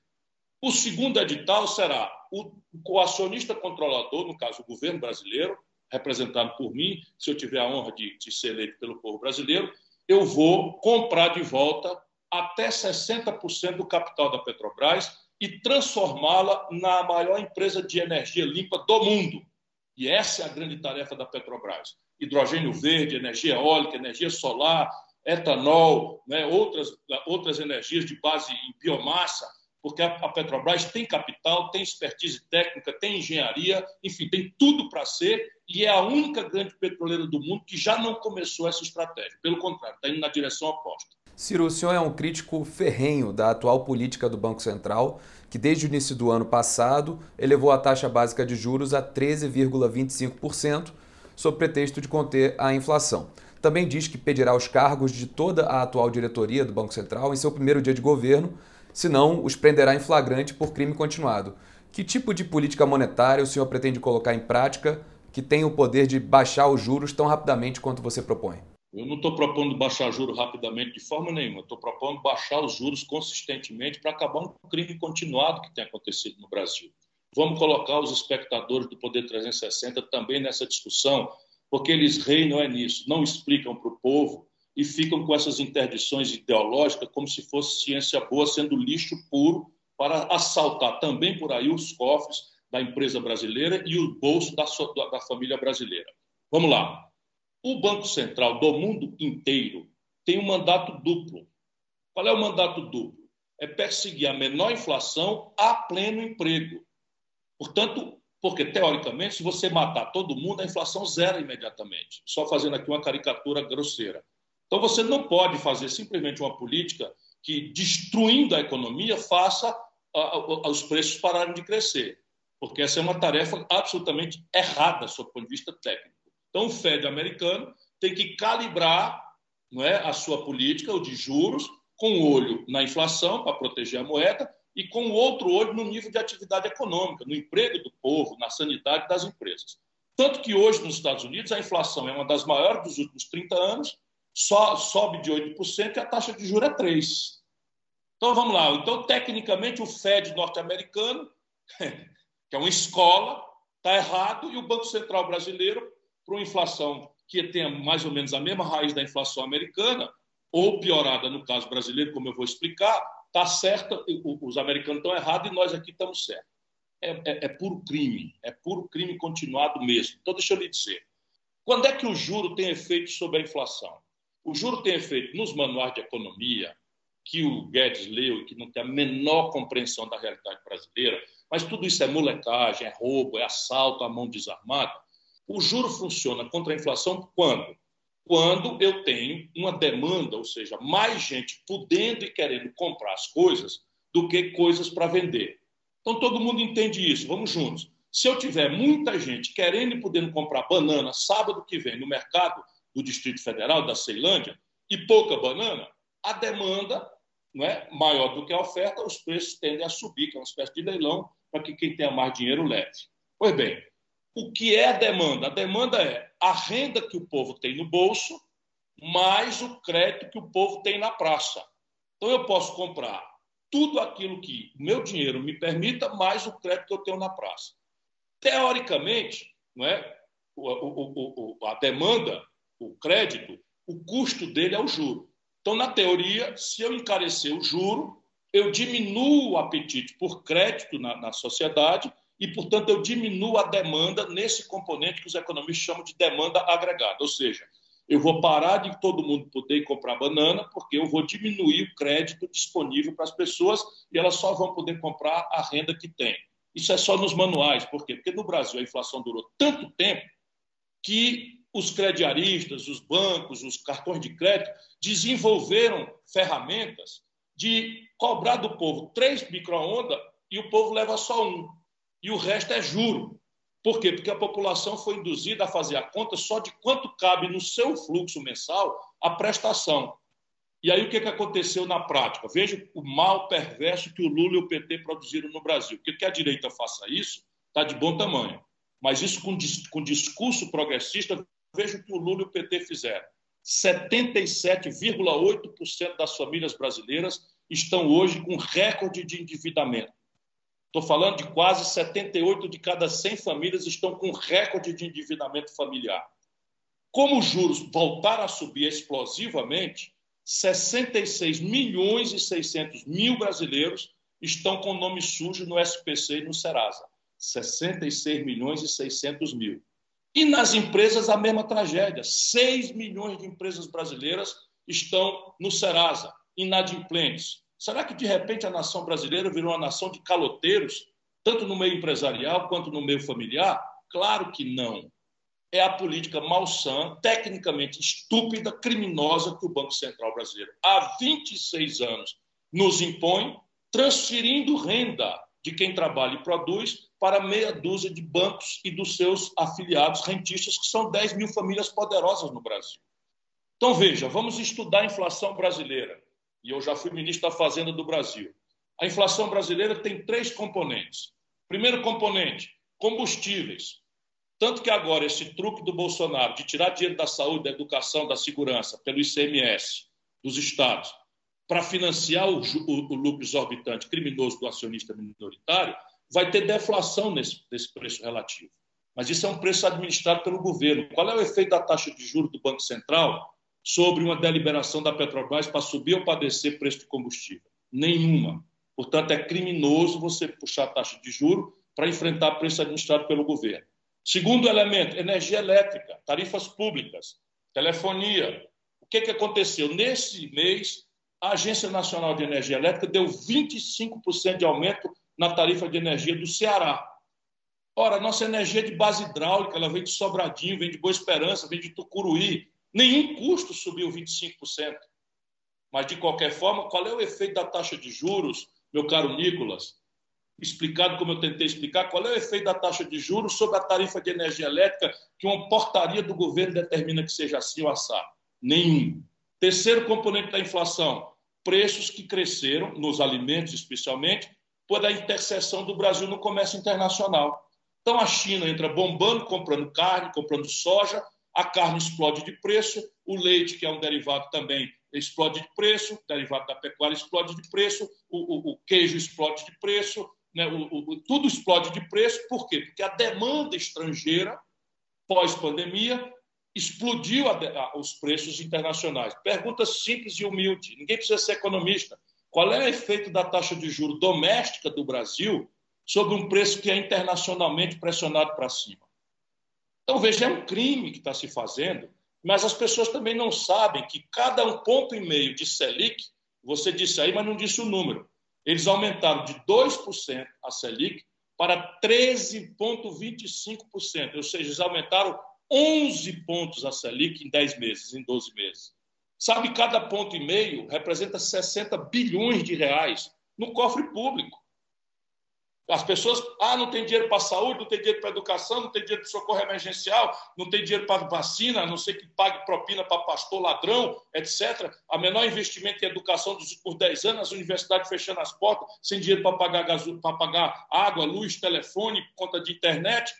O segundo edital será o, o acionista controlador, no caso o governo brasileiro, representado por mim, se eu tiver a honra de, de ser eleito pelo povo brasileiro, eu vou comprar de volta até 60% do capital da Petrobras e transformá-la na maior empresa de energia limpa do mundo. E essa é a grande tarefa da Petrobras. Hidrogênio verde, energia eólica, energia solar, etanol, né, outras, outras energias de base em biomassa, porque a Petrobras tem capital, tem expertise técnica, tem engenharia, enfim, tem tudo para ser e é a única grande petroleira do mundo que já não começou essa estratégia. Pelo contrário, está indo na direção oposta. Ciro, o senhor é um crítico ferrenho da atual política do Banco Central, que desde o início do ano passado elevou a taxa básica de juros a 13,25%, sob pretexto de conter a inflação também diz que pedirá os cargos de toda a atual diretoria do Banco Central em seu primeiro dia de governo, senão os prenderá em flagrante por crime continuado. Que tipo de política monetária o senhor pretende colocar em prática que tem o poder de baixar os juros tão rapidamente quanto você propõe? Eu não estou propondo baixar juros rapidamente de forma nenhuma. Estou propondo baixar os juros consistentemente para acabar um crime continuado que tem acontecido no Brasil. Vamos colocar os espectadores do Poder 360 também nessa discussão porque eles reinam é nisso, não explicam para o povo e ficam com essas interdições ideológicas como se fosse ciência boa sendo lixo puro para assaltar também por aí os cofres da empresa brasileira e o bolso da, da família brasileira. Vamos lá. O Banco Central do mundo inteiro tem um mandato duplo. Qual é o mandato duplo? É perseguir a menor inflação a pleno emprego. Portanto, porque, teoricamente, se você matar todo mundo, a inflação zera imediatamente. Só fazendo aqui uma caricatura grosseira. Então, você não pode fazer simplesmente uma política que, destruindo a economia, faça os preços pararem de crescer. Porque essa é uma tarefa absolutamente errada, sob o ponto de vista técnico. Então, o Fed americano tem que calibrar não é, a sua política, o de juros, com o olho na inflação, para proteger a moeda, e com o outro olho no nível de atividade econômica, no emprego do povo, na sanidade das empresas. Tanto que hoje, nos Estados Unidos, a inflação é uma das maiores dos últimos 30 anos, só sobe de 8% e a taxa de juros é 3%. Então, vamos lá. Então, tecnicamente, o Fed norte-americano, que é uma escola, está errado, e o Banco Central brasileiro, para uma inflação que tenha mais ou menos a mesma raiz da inflação americana, ou piorada no caso brasileiro, como eu vou explicar, está certa, os americanos estão errados e nós aqui estamos certos. É, é, é, puro crime, é puro crime continuado mesmo. Então, deixa eu lhe dizer. Quando é que o juro tem efeito sobre a inflação? O juro tem efeito nos manuais de economia, que o Guedes leu e que não tem a menor compreensão da realidade brasileira, mas tudo isso é molecagem, é roubo, é assalto à mão desarmada. O juro funciona contra a inflação quando? quando eu tenho uma demanda, ou seja, mais gente podendo e querendo comprar as coisas do que coisas para vender. Então todo mundo entende isso, vamos juntos. Se eu tiver muita gente querendo e podendo comprar banana sábado que vem no mercado do Distrito Federal, da Ceilândia, e pouca banana, a demanda não é maior do que a oferta, os preços tendem a subir, que é uma espécie de leilão, para que quem tenha mais dinheiro leve. Pois bem, o que é a demanda? A demanda é a renda que o povo tem no bolso mais o crédito que o povo tem na praça. Então eu posso comprar tudo aquilo que meu dinheiro me permita mais o crédito que eu tenho na praça. Teoricamente, não é? o, o, o, a demanda, o crédito, o custo dele é o juro. Então, na teoria, se eu encarecer o juro, eu diminuo o apetite por crédito na, na sociedade e, portanto, eu diminuo a demanda nesse componente que os economistas chamam de demanda agregada, ou seja, eu vou parar de todo mundo poder comprar banana, porque eu vou diminuir o crédito disponível para as pessoas e elas só vão poder comprar a renda que tem. Isso é só nos manuais. Por quê? Porque no Brasil a inflação durou tanto tempo que os crediaristas, os bancos, os cartões de crédito desenvolveram ferramentas de cobrar do povo três micro-ondas e o povo leva só um e o resto é juro. Por quê? Porque a população foi induzida a fazer a conta só de quanto cabe no seu fluxo mensal a prestação. E aí o que, que aconteceu na prática? Veja o mal perverso que o Lula e o PT produziram no Brasil. Porque que a direita faça isso está de bom tamanho. Mas isso com, com discurso progressista, veja o que o Lula e o PT fizeram. 77,8% das famílias brasileiras estão hoje com recorde de endividamento. Estou falando de quase 78 de cada 100 famílias estão com recorde de endividamento familiar. Como os juros voltaram a subir explosivamente, 66 milhões e 600 mil brasileiros estão com nome sujo no SPC e no Serasa. 66 milhões e 600 mil. E nas empresas a mesma tragédia. 6 milhões de empresas brasileiras estão no Serasa, inadimplentes. Será que, de repente, a nação brasileira virou uma nação de caloteiros, tanto no meio empresarial quanto no meio familiar? Claro que não. É a política malsã, tecnicamente estúpida, criminosa que o Banco Central brasileiro, há 26 anos, nos impõe, transferindo renda de quem trabalha e produz para meia dúzia de bancos e dos seus afiliados rentistas, que são 10 mil famílias poderosas no Brasil. Então, veja, vamos estudar a inflação brasileira e eu já fui ministro da Fazenda do Brasil. A inflação brasileira tem três componentes. Primeiro componente, combustíveis. Tanto que agora esse truque do Bolsonaro de tirar dinheiro da saúde, da educação, da segurança, pelo ICMS dos estados, para financiar o, o, o, lucro exorbitante criminoso do acionista minoritário, vai ter deflação nesse, nesse preço relativo. Mas isso é um preço administrado pelo governo. Qual é o efeito da taxa de juros do Banco Central? sobre uma deliberação da Petrobras para subir ou para descer preço de combustível? Nenhuma. Portanto, é criminoso você puxar a taxa de juro para enfrentar preço administrado pelo governo. Segundo elemento, energia elétrica, tarifas públicas, telefonia. O que, que aconteceu? Nesse mês, a Agência Nacional de Energia Elétrica deu 25% de aumento na tarifa de energia do Ceará. Ora, nossa energia é de base hidráulica, ela vem de Sobradinho, vem de Boa Esperança, vem de Tucuruí, Nenhum custo subiu 25%. Mas, de qualquer forma, qual é o efeito da taxa de juros, meu caro Nicolas? explicado, como eu tentei explicar, qual é o efeito da taxa de juros sobre a tarifa de energia elétrica que uma portaria do governo determina que seja assim ou assado? Nenhum. Terceiro componente da inflação, preços que cresceram, nos alimentos especialmente, por a interseção do Brasil no comércio internacional. Então a China entra bombando, comprando carne, comprando soja, a carne explode de preço, o leite, que é um derivado também, explode de preço, derivado da pecuária explode de preço, o, o, o queijo explode de preço, né? o, tudo explode de preço, por quê? Porque a demanda estrangeira, pós-pandemia, explodiu a, a, os preços internacionais. Pergunta simples e humilde, ninguém precisa ser economista. Qual é o efeito da taxa de juro doméstica do Brasil sobre um preço que é internacionalmente pressionado para cima? Então, veja, é um crime que está se fazendo, mas as pessoas também não sabem que cada um ponto e meio de Selic, você disse aí, mas não disse o número, eles aumentaram de 2% a Selic para 13,25%, ou seja, eles aumentaram 11 pontos a Selic em 10 meses, em 12 meses. Sabe, cada ponto e meio representa 60 bilhões de reais no cofre público. As pessoas, ah, não tem dinheiro para saúde, não tem dinheiro para a educação, não tem dinheiro para socorro emergencial, não tem dinheiro para vacina, a não ser que pague propina para pastor ladrão, etc. A menor investimento em educação dos, por 10 anos, as universidades fechando as portas, sem dinheiro para pagar, para pagar água, luz, telefone, conta de internet.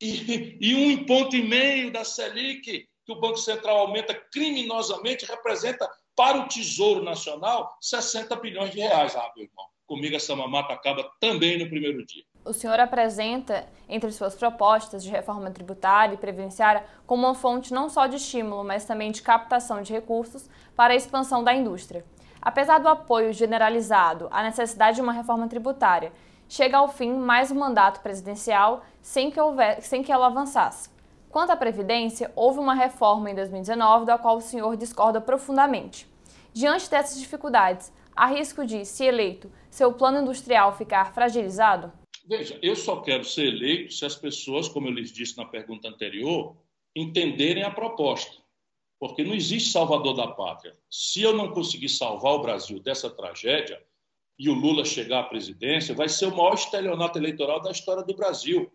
E, e um ponto e meio da Selic, que o Banco Central aumenta criminosamente, representa para o Tesouro Nacional 60 bilhões de reais, ah, meu irmão comigo essa mamata acaba também no primeiro dia. O senhor apresenta, entre suas propostas de reforma tributária e previdenciária, como uma fonte não só de estímulo, mas também de captação de recursos para a expansão da indústria. Apesar do apoio generalizado à necessidade de uma reforma tributária, chega ao fim mais um mandato presidencial sem que, houver, sem que ela avançasse. Quanto à Previdência, houve uma reforma em 2019 da qual o senhor discorda profundamente. Diante dessas dificuldades, há risco de, se eleito, seu plano industrial ficar fragilizado? Veja, eu só quero ser eleito se as pessoas, como eu lhes disse na pergunta anterior, entenderem a proposta. Porque não existe salvador da pátria. Se eu não conseguir salvar o Brasil dessa tragédia e o Lula chegar à presidência, vai ser o maior estelionato eleitoral da história do Brasil.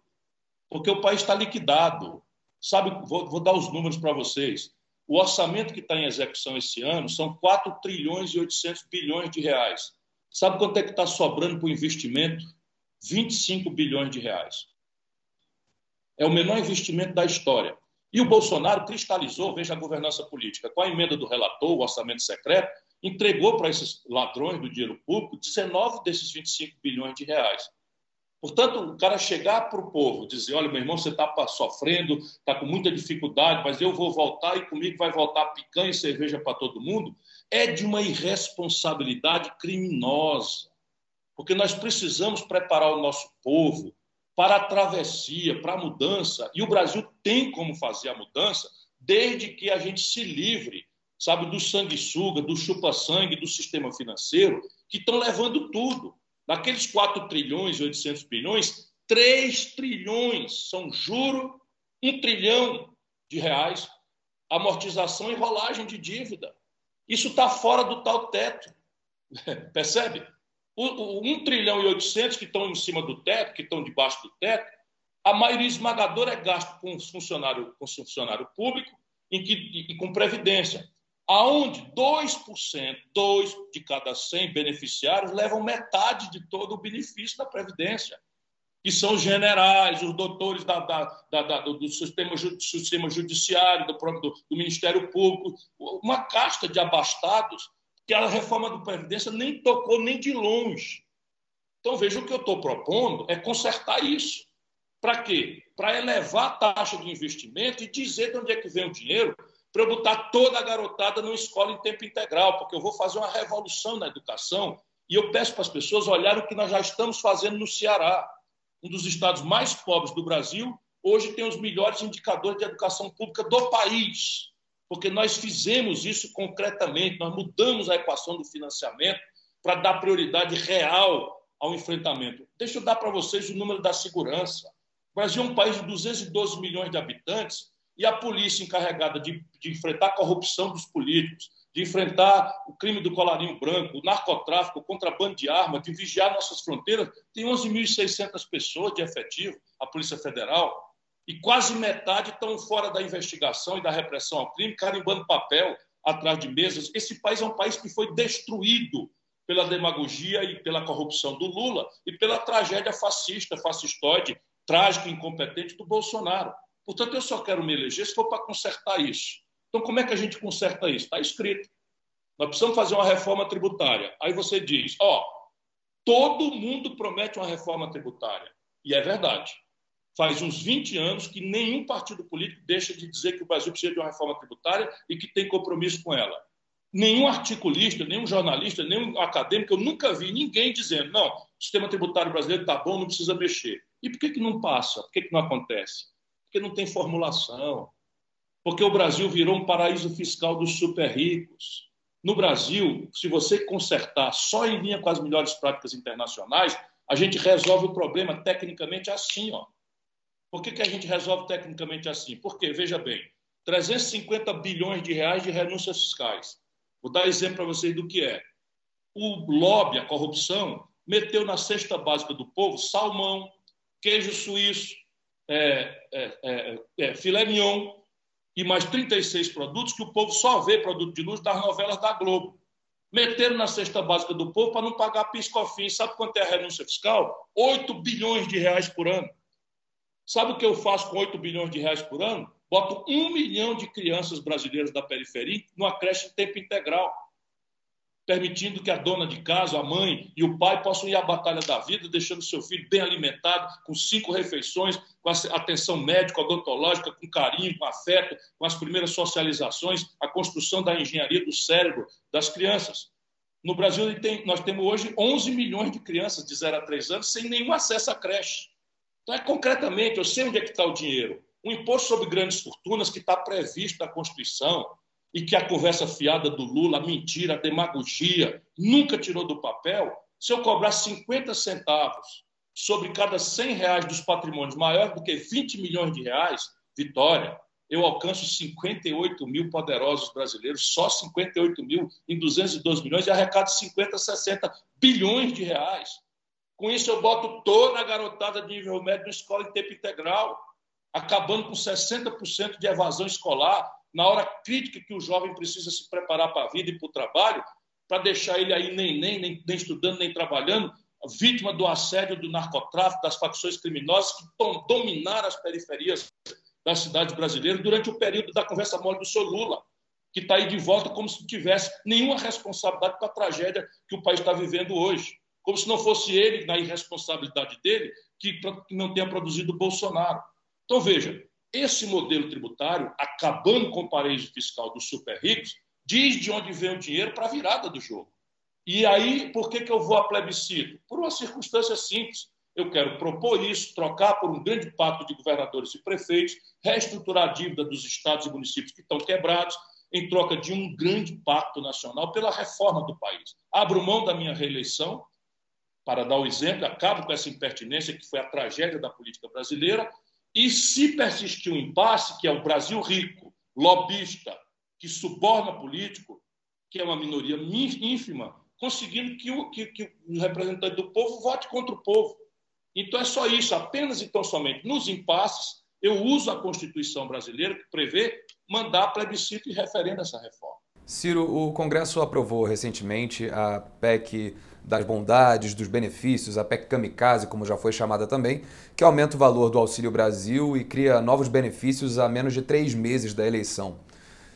Porque o país está liquidado. Sabe, vou, vou dar os números para vocês. O orçamento que está em execução esse ano são 4 trilhões e 800 bilhões de reais. Sabe quanto é que está sobrando para o investimento? 25 bilhões de reais. É o menor investimento da história. E o Bolsonaro cristalizou, veja a governança política, com a emenda do relator, o orçamento secreto, entregou para esses ladrões do dinheiro público 19 desses 25 bilhões de reais. Portanto, o cara chegar para o povo, dizer: olha, meu irmão, você está sofrendo, está com muita dificuldade, mas eu vou voltar e comigo vai voltar picanha e cerveja para todo mundo, é de uma irresponsabilidade criminosa. Porque nós precisamos preparar o nosso povo para a travessia, para a mudança, e o Brasil tem como fazer a mudança desde que a gente se livre, sabe, do sanguessuga, do chupa-sangue, do sistema financeiro, que estão levando tudo. Daqueles 4 trilhões e 800 bilhões, 3 trilhões são juro, 1 trilhão de reais, amortização e rolagem de dívida. Isso está fora do tal teto. Percebe? O, o 1 trilhão e 800 que estão em cima do teto, que estão debaixo do teto, a maioria esmagadora é gasto com funcionário, com funcionário público que, e com previdência aonde 2%, 2 de cada 100 beneficiários levam metade de todo o benefício da Previdência, que são os generais, os doutores da, da, da, do, sistema, do sistema judiciário, do, do, do Ministério Público, uma casta de abastados que a reforma da Previdência nem tocou nem de longe. Então, veja, o que eu estou propondo é consertar isso. Para quê? Para elevar a taxa de investimento e dizer de onde é que vem o dinheiro para eu botar toda a garotada numa escola em tempo integral, porque eu vou fazer uma revolução na educação e eu peço para as pessoas olharem o que nós já estamos fazendo no Ceará, um dos estados mais pobres do Brasil, hoje tem os melhores indicadores de educação pública do país, porque nós fizemos isso concretamente, nós mudamos a equação do financiamento para dar prioridade real ao enfrentamento. Deixa eu dar para vocês o número da segurança. O Brasil é um país de 212 milhões de habitantes e a polícia encarregada de, de enfrentar a corrupção dos políticos, de enfrentar o crime do colarinho branco, o narcotráfico, o contrabando de armas, de vigiar nossas fronteiras. Tem 11.600 pessoas de efetivo, a Polícia Federal, e quase metade estão fora da investigação e da repressão ao crime, carimbando papel atrás de mesas. Esse país é um país que foi destruído pela demagogia e pela corrupção do Lula e pela tragédia fascista, fascistoide, trágica e incompetente do Bolsonaro. Portanto, eu só quero me eleger se for para consertar isso. Então, como é que a gente conserta isso? Está escrito. Nós precisamos fazer uma reforma tributária. Aí você diz: ó, todo mundo promete uma reforma tributária. E é verdade. Faz uns 20 anos que nenhum partido político deixa de dizer que o Brasil precisa de uma reforma tributária e que tem compromisso com ela nenhum articulista, nenhum jornalista, nenhum acadêmico, eu nunca vi ninguém dizendo, não, o sistema tributário brasileiro está bom, não precisa mexer. E por que, que não passa? Por que, que não acontece? Porque não tem formulação. Porque o Brasil virou um paraíso fiscal dos super ricos. No Brasil, se você consertar só em linha com as melhores práticas internacionais, a gente resolve o problema tecnicamente assim. Ó. Por que, que a gente resolve tecnicamente assim? Porque, veja bem, 350 bilhões de reais de renúncias fiscais. Vou dar exemplo para vocês do que é. O lobby, a corrupção, meteu na cesta básica do povo salmão, queijo suíço, é, é, é, é filé mignon e mais 36 produtos que o povo só vê produto de luz das novelas da Globo. Meteram na cesta básica do povo para não pagar piscofim. Sabe quanto é a renúncia fiscal? 8 bilhões de reais por ano. Sabe o que eu faço com 8 bilhões de reais por ano? boto um milhão de crianças brasileiras da periferia numa creche em tempo integral, permitindo que a dona de casa, a mãe e o pai possam ir à batalha da vida, deixando seu filho bem alimentado, com cinco refeições, com atenção médica, odontológica, com carinho, com afeto, com as primeiras socializações, a construção da engenharia do cérebro das crianças. No Brasil, nós temos hoje 11 milhões de crianças de 0 a 3 anos sem nenhum acesso à creche. Então, é concretamente, eu sei onde é que está o dinheiro o imposto sobre grandes fortunas que está previsto na Constituição e que a conversa fiada do Lula, a mentira, a demagogia, nunca tirou do papel, se eu cobrar 50 centavos sobre cada 100 reais dos patrimônios maior do que 20 milhões de reais, vitória, eu alcanço 58 mil poderosos brasileiros, só 58 mil em 212 milhões e arrecado 50, 60 bilhões de reais. Com isso, eu boto toda a garotada de nível médio na escola em tempo integral acabando com 60% de evasão escolar, na hora crítica que o jovem precisa se preparar para a vida e para o trabalho, para deixar ele aí nem, nem, nem, nem estudando, nem trabalhando, vítima do assédio do narcotráfico, das facções criminosas que dominaram as periferias das cidades brasileiras durante o período da conversa mole do senhor Lula, que está aí de volta como se não tivesse nenhuma responsabilidade com a tragédia que o país está vivendo hoje. Como se não fosse ele, na irresponsabilidade dele, que não tenha produzido o Bolsonaro. Então, veja, esse modelo tributário, acabando com o paraíso fiscal dos super ricos, diz de onde vem o dinheiro para a virada do jogo. E aí, por que, que eu vou a plebiscito? Por uma circunstância simples. Eu quero propor isso, trocar por um grande pacto de governadores e prefeitos, reestruturar a dívida dos estados e municípios que estão quebrados, em troca de um grande pacto nacional pela reforma do país. Abro mão da minha reeleição, para dar o exemplo, acabo com essa impertinência que foi a tragédia da política brasileira, e se persistir um impasse, que é o Brasil rico, lobista, que suborna político, que é uma minoria ínfima, conseguindo que o, que, que o representante do povo vote contra o povo. Então é só isso, apenas e tão somente nos impasses, eu uso a Constituição brasileira, que prevê mandar plebiscito e referendo essa reforma. Ciro, o Congresso aprovou recentemente a PEC das bondades, dos benefícios, a PEC Kamikaze, como já foi chamada também, que aumenta o valor do Auxílio Brasil e cria novos benefícios a menos de três meses da eleição.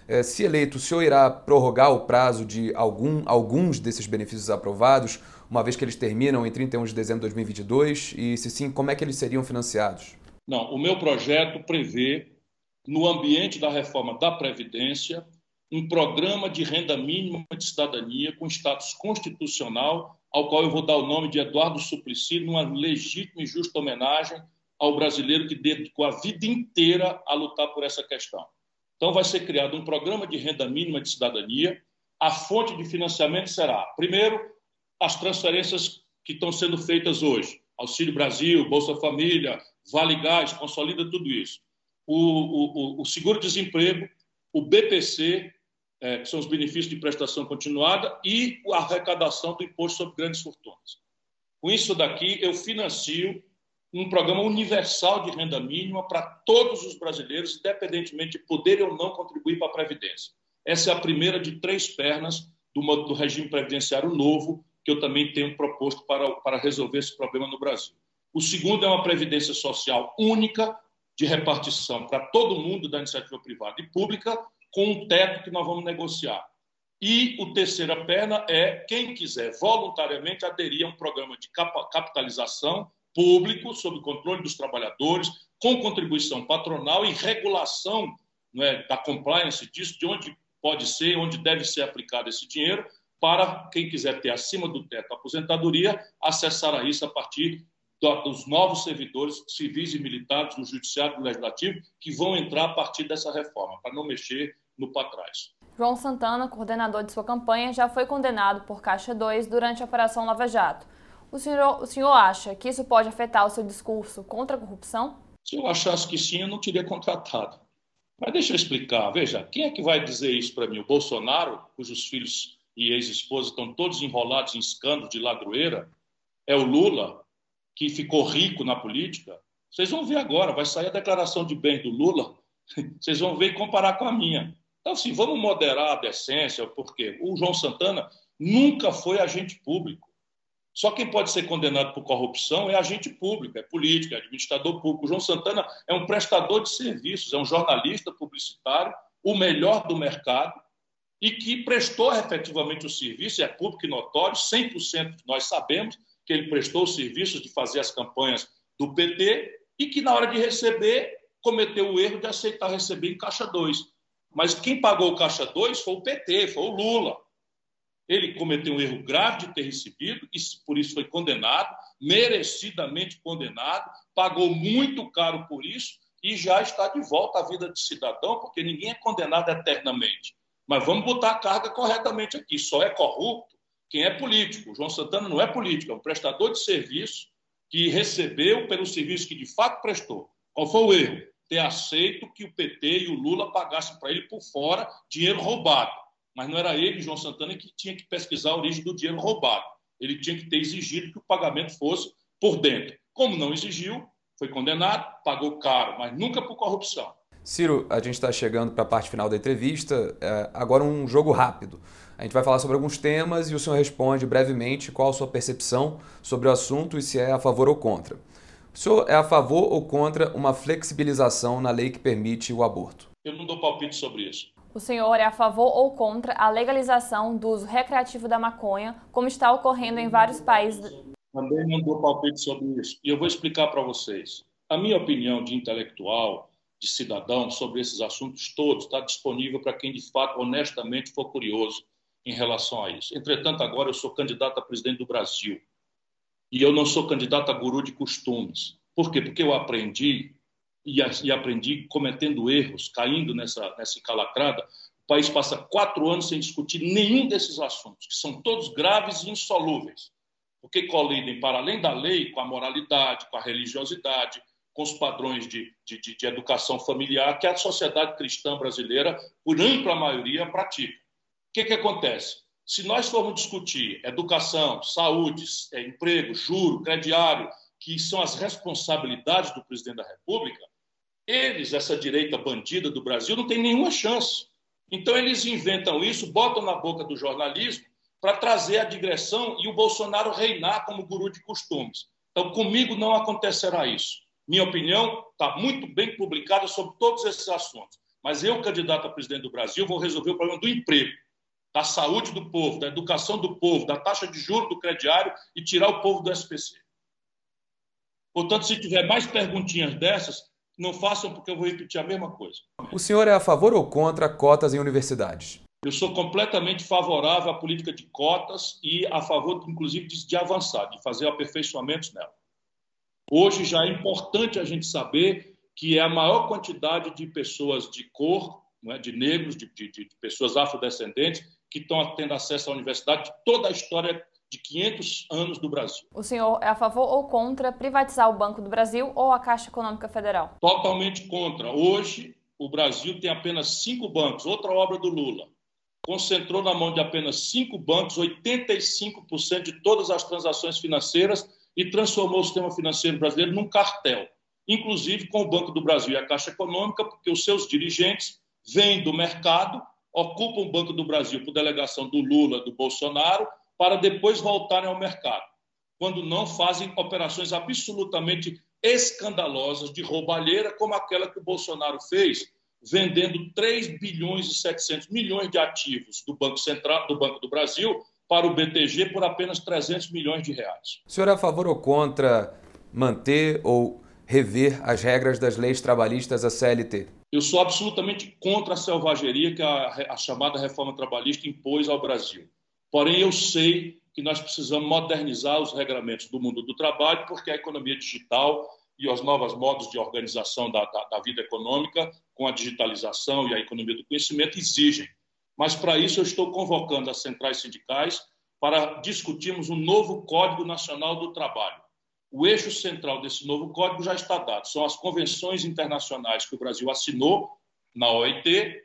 É, se eleito, o senhor irá prorrogar o prazo de algum, alguns desses benefícios aprovados, uma vez que eles terminam em 31 de dezembro de 2022? E, se sim, como é que eles seriam financiados? Não, o meu projeto prevê, no ambiente da reforma da Previdência, um programa de renda mínima de cidadania com status constitucional ao qual eu vou dar o nome de Eduardo Suplicy, numa legítima e justa homenagem ao brasileiro que dedicou a vida inteira a lutar por essa questão. Então, vai ser criado um programa de renda mínima de cidadania. A fonte de financiamento será, primeiro, as transferências que estão sendo feitas hoje: Auxílio Brasil, Bolsa Família, Vale Gás, consolida tudo isso. O, o, o seguro-desemprego, o BPC, é, que são os benefícios de prestação continuada, e a arrecadação do imposto sobre grandes fortunas. Com isso daqui, eu financio um programa universal de renda mínima para todos os brasileiros, independentemente de poderem ou não contribuir para a Previdência. Essa é a primeira de três pernas do, do regime previdenciário novo, que eu também tenho proposto para, para resolver esse problema no Brasil. O segundo é uma previdência social única, de repartição para todo mundo da iniciativa privada e pública, com um teto que nós vamos negociar. E o terceira perna é quem quiser voluntariamente aderir a um programa de capitalização público, sob controle dos trabalhadores, com contribuição patronal e regulação é, da compliance disso, de onde pode ser, onde deve ser aplicado esse dinheiro, para quem quiser ter acima do teto aposentadoria, acessar a isso a partir dos novos servidores civis e militares do Judiciário e do Legislativo que vão entrar a partir dessa reforma, para não mexer no para trás. João Santana, coordenador de sua campanha, já foi condenado por Caixa 2 durante a Operação Lava Jato. O senhor, o senhor acha que isso pode afetar o seu discurso contra a corrupção? Se eu achasse que sim, eu não teria contratado. Mas deixa eu explicar. Veja, quem é que vai dizer isso para mim? O Bolsonaro, cujos filhos e ex-esposa estão todos enrolados em escândalos de ladroeira? É o Lula, que ficou rico na política? Vocês vão ver agora, vai sair a declaração de bem do Lula, vocês vão ver e comparar com a minha. Então, assim, vamos moderar a decência, porque o João Santana nunca foi agente público. Só quem pode ser condenado por corrupção é agente público, é político, é administrador público. O João Santana é um prestador de serviços, é um jornalista publicitário, o melhor do mercado, e que prestou efetivamente o serviço, é público e notório, 100% nós sabemos que ele prestou os serviços de fazer as campanhas do PT e que, na hora de receber, cometeu o erro de aceitar receber em Caixa 2. Mas quem pagou o Caixa 2 foi o PT, foi o Lula. Ele cometeu um erro grave de ter recebido e por isso foi condenado, merecidamente condenado, pagou muito caro por isso e já está de volta à vida de cidadão, porque ninguém é condenado eternamente. Mas vamos botar a carga corretamente aqui. Só é corrupto quem é político. O João Santana não é político, é um prestador de serviço que recebeu pelo serviço que de fato prestou. Qual foi o erro? Ter aceito que o PT e o Lula pagassem para ele por fora dinheiro roubado. Mas não era ele, João Santana, que tinha que pesquisar a origem do dinheiro roubado. Ele tinha que ter exigido que o pagamento fosse por dentro. Como não exigiu, foi condenado, pagou caro, mas nunca por corrupção. Ciro, a gente está chegando para a parte final da entrevista. É, agora um jogo rápido. A gente vai falar sobre alguns temas e o senhor responde brevemente qual a sua percepção sobre o assunto e se é a favor ou contra. O senhor é a favor ou contra uma flexibilização na lei que permite o aborto? Eu não dou palpite sobre isso. O senhor é a favor ou contra a legalização do uso recreativo da maconha, como está ocorrendo em vários países? Também não dou palpite sobre isso. E eu vou explicar para vocês. A minha opinião de intelectual, de cidadão, sobre esses assuntos todos está disponível para quem, de fato, honestamente for curioso em relação a isso. Entretanto, agora eu sou candidato a presidente do Brasil. E eu não sou candidato a guru de costumes. Por quê? Porque eu aprendi e, e aprendi cometendo erros, caindo nessa, nessa calacrada. O país passa quatro anos sem discutir nenhum desses assuntos, que são todos graves e insolúveis, porque colidem para além da lei com a moralidade, com a religiosidade, com os padrões de, de, de educação familiar que a sociedade cristã brasileira, por ampla maioria, pratica. O que, que acontece? Se nós formos discutir educação, saúde, é, emprego, juro, crediário, que são as responsabilidades do presidente da República, eles, essa direita bandida do Brasil, não tem nenhuma chance. Então, eles inventam isso, botam na boca do jornalismo para trazer a digressão e o Bolsonaro reinar como guru de costumes. Então, comigo não acontecerá isso. Minha opinião está muito bem publicada sobre todos esses assuntos. Mas eu, candidato a presidente do Brasil, vou resolver o problema do emprego, da saúde do povo, da educação do povo, da taxa de juros do crediário e tirar o povo do SPC. Portanto, se tiver mais perguntinhas dessas, não façam porque eu vou repetir a mesma coisa. O senhor é a favor ou contra cotas em universidades? Eu sou completamente favorável à política de cotas e a favor, inclusive, de, avançar, de fazer aperfeiçoamentos nela. Hoje já é importante a gente saber que é a maior quantidade de pessoas de cor, é, de negros, de, de, de pessoas afrodescendentes, que estão tendo acesso à universidade de toda a história de 500 anos do Brasil. O senhor é a favor ou contra privatizar o Banco do Brasil ou a Caixa Econômica Federal? Totalmente contra. Hoje, o Brasil tem apenas cinco bancos, outra obra do Lula. concentrou na mão de apenas cinco bancos 85% de todas as transações financeiras e transformou o sistema financeiro brasileiro num cartel, inclusive com o Banco do Brasil e a Caixa Econômica, porque os seus dirigentes vêm do mercado, ocupam o Banco do Brasil por delegação do Lula, do Bolsonaro, para depois voltarem ao mercado, quando não fazem operações absolutamente escandalosas de roubalheira, como aquela que o Bolsonaro fez vendendo 3 bilhões e 700 milhões de ativos do Banco Central, do Banco do Brasil, para o BTG por apenas 300 milhões de reais. O senhor é a favor ou contra manter ou rever as regras das leis trabalhistas da CLT? Eu sou absolutamente contra a selvageria que a, a chamada reforma trabalhista impôs ao Brasil. Porém, eu sei que nós precisamos modernizar os regramentos do mundo do trabalho, porque a economia digital e os novos modos de organização da, da, da vida econômica, com a digitalização e a economia do conhecimento, exigem. Mas, para isso, eu estou convocando as centrais sindicais para discutirmos um novo Código Nacional do Trabalho. O eixo central desse novo código já está dado. São as convenções internacionais que o Brasil assinou na OIT,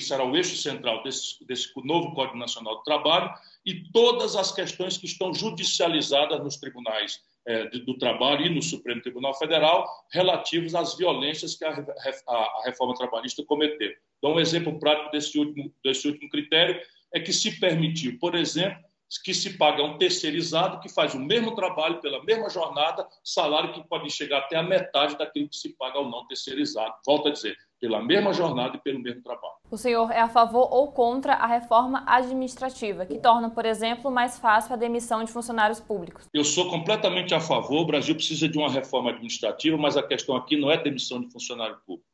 será o eixo central desse, desse novo Código Nacional do Trabalho, e todas as questões que estão judicializadas nos tribunais é, do Trabalho e no Supremo Tribunal Federal relativos às violências que a, a, a reforma trabalhista cometeu. Então, um exemplo prático desse último, desse último critério é que se permitiu, por exemplo, que se paga um terceirizado que faz o mesmo trabalho pela mesma jornada, salário que pode chegar até a metade daquilo que se paga ao não terceirizado. Volto a dizer, pela mesma jornada e pelo mesmo trabalho. O senhor é a favor ou contra a reforma administrativa, que torna, por exemplo, mais fácil a demissão de funcionários públicos? Eu sou completamente a favor. O Brasil precisa de uma reforma administrativa, mas a questão aqui não é demissão de funcionário público.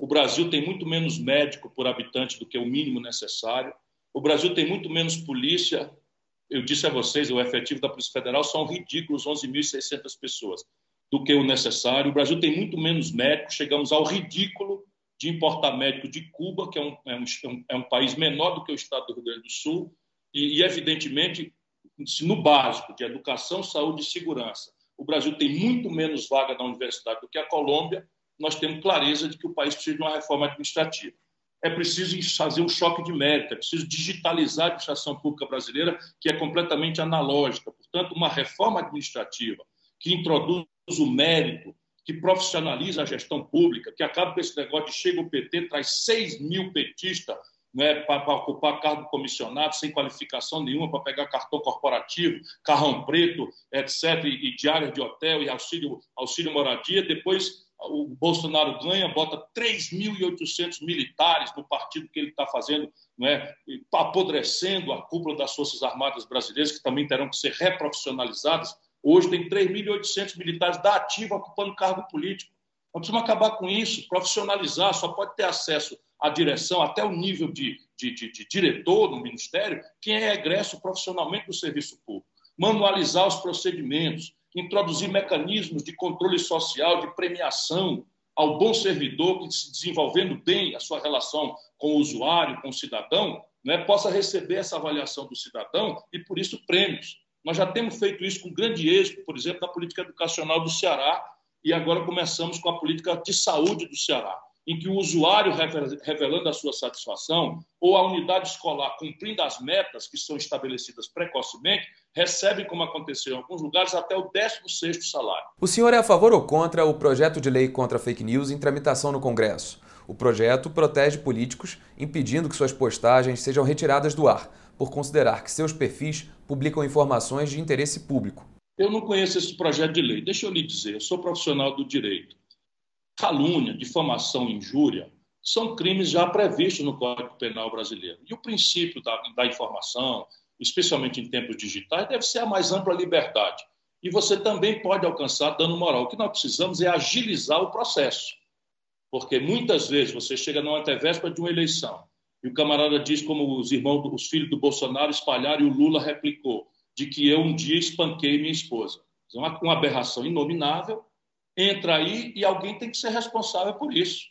O Brasil tem muito menos médico por habitante do que o mínimo necessário. O Brasil tem muito menos polícia. Eu disse a vocês, o efetivo da Polícia Federal são ridículos 11.600 pessoas do que o necessário. O Brasil tem muito menos médicos, chegamos ao ridículo de importar médico de Cuba, que é um, é um, é um país menor do que o estado do Rio Grande do Sul, e, e, evidentemente, no básico, de educação, saúde e segurança. O Brasil tem muito menos vaga na universidade do que a Colômbia, nós temos clareza de que o país precisa de uma reforma administrativa. É preciso fazer um choque de mérito, é preciso digitalizar a administração pública brasileira, que é completamente analógica. Portanto, uma reforma administrativa que introduz o mérito, que profissionaliza a gestão pública, que acaba com esse negócio de chega o PT, traz 6 mil petistas né, para ocupar cargo comissionado, sem qualificação nenhuma, para pegar cartão corporativo, carrão preto, etc., e, e de hotel e auxílio, auxílio moradia. Depois o Bolsonaro ganha, bota 3.800 militares no partido que ele está fazendo, né, apodrecendo a cúpula das Forças Armadas Brasileiras, que também terão que ser reprofissionalizadas Hoje tem 3.800 militares da ativa ocupando cargo político. Nós precisamos acabar com isso, profissionalizar, só pode ter acesso à direção, até o nível de, de, de, de diretor do Ministério, quem é egresso profissionalmente do serviço público. Manualizar os procedimentos, introduzir mecanismos de controle social, de premiação ao bom servidor que, se desenvolvendo bem a sua relação com o usuário, com o cidadão, né, possa receber essa avaliação do cidadão e, por isso, prêmios. Nós já temos feito isso com grande êxito, por exemplo, na política educacional do Ceará, e agora começamos com a política de saúde do Ceará, em que o usuário, revelando a sua satisfação, ou a unidade escolar cumprindo as metas que são estabelecidas precocemente, recebe, como aconteceu em alguns lugares, até o 16º salário. O senhor é a favor ou contra o projeto de lei contra fake news em tramitação no Congresso? O projeto protege políticos, impedindo que suas postagens sejam retiradas do ar, por considerar que seus perfis publicam informações de interesse público. Eu não conheço esse projeto de lei. Deixa eu lhe dizer, eu sou profissional do direito. Calúnia, difamação, injúria são crimes já previstos no Código Penal brasileiro. E o princípio da, da informação, especialmente em tempos digitais, deve ser a mais ampla liberdade. E você também pode alcançar dano moral. O que nós precisamos é agilizar o processo. Porque muitas vezes você chega numa antevéspera de uma eleição e o camarada diz como os irmãos, os filhos do Bolsonaro espalharam e o Lula replicou, de que eu um dia espanquei minha esposa. É uma, uma aberração inominável. Entra aí e alguém tem que ser responsável por isso.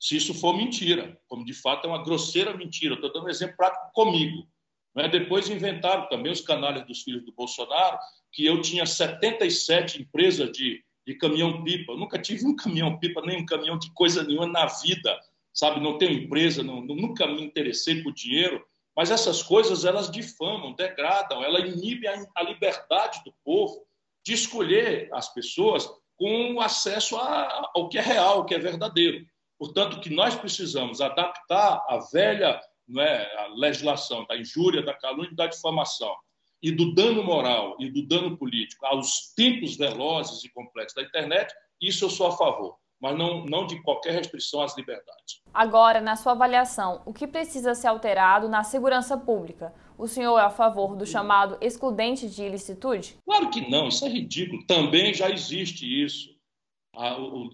Se isso for mentira, como de fato é uma grosseira mentira. Estou dando um exemplo prático comigo. Né? Depois inventaram também os canalhas dos filhos do Bolsonaro que eu tinha 77 empresas de, de caminhão-pipa. nunca tive um caminhão-pipa, nem um caminhão de coisa nenhuma na vida sabe? Não tenho empresa, não, nunca me interessei por dinheiro. Mas essas coisas, elas difamam, degradam, ela inibe a, a liberdade do povo de escolher as pessoas com acesso a, ao que é real, ao que é verdadeiro. Portanto, que nós precisamos adaptar a velha é, a legislação da injúria, da calúnia e da difamação e do dano moral e do dano político aos tempos velozes e complexos da internet, isso eu sou a favor mas não, não de qualquer restrição às liberdades. Agora, na sua avaliação, o que precisa ser alterado na segurança pública? O senhor é a favor do chamado excludente de ilicitude? Claro que não, isso é ridículo. Também já existe isso.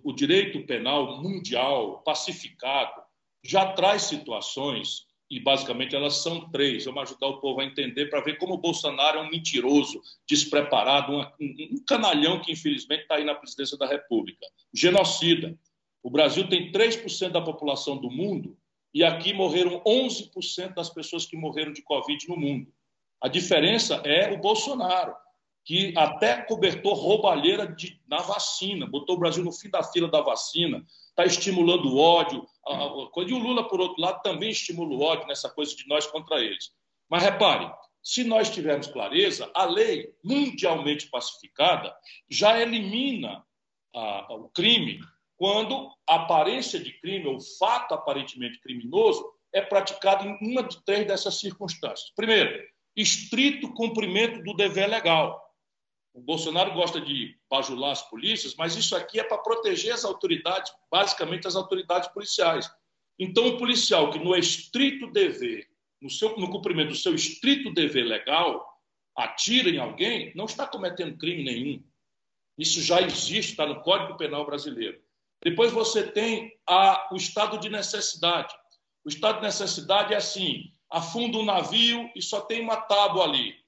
O, direito penal mundial, pacificado, já traz situações e basicamente elas são três. Vamos ajudar o povo a entender para ver como o Bolsonaro é um mentiroso, despreparado, um canalhão que infelizmente está aí na presidência da República. Genocida. O Brasil tem 3% da população do mundo e aqui morreram 11% das pessoas que morreram de Covid no mundo. A diferença é o Bolsonaro, que até cobertou roubalheira de, na vacina, botou o Brasil no fim da fila da vacina, está estimulando o ódio. E o Lula, por outro lado, também estimula o ódio nessa coisa de nós contra eles. Mas repare, se nós tivermos clareza, a lei mundialmente pacificada já elimina a, o crime quando a aparência de crime, ou fato aparentemente criminoso, é praticado em uma de três dessas circunstâncias. Primeiro, estrito cumprimento do dever legal. O Bolsonaro gosta de bajular as polícias, mas isso aqui é para proteger as autoridades, basicamente as autoridades policiais. Então, o policial que no estrito dever, no, seu, no cumprimento do seu estrito dever legal, atira em alguém, não está cometendo crime nenhum. Isso já existe, está no Código Penal brasileiro. Depois você tem a, o estado de necessidade. O estado de necessidade é assim: afunda um navio e só tem uma tábua ali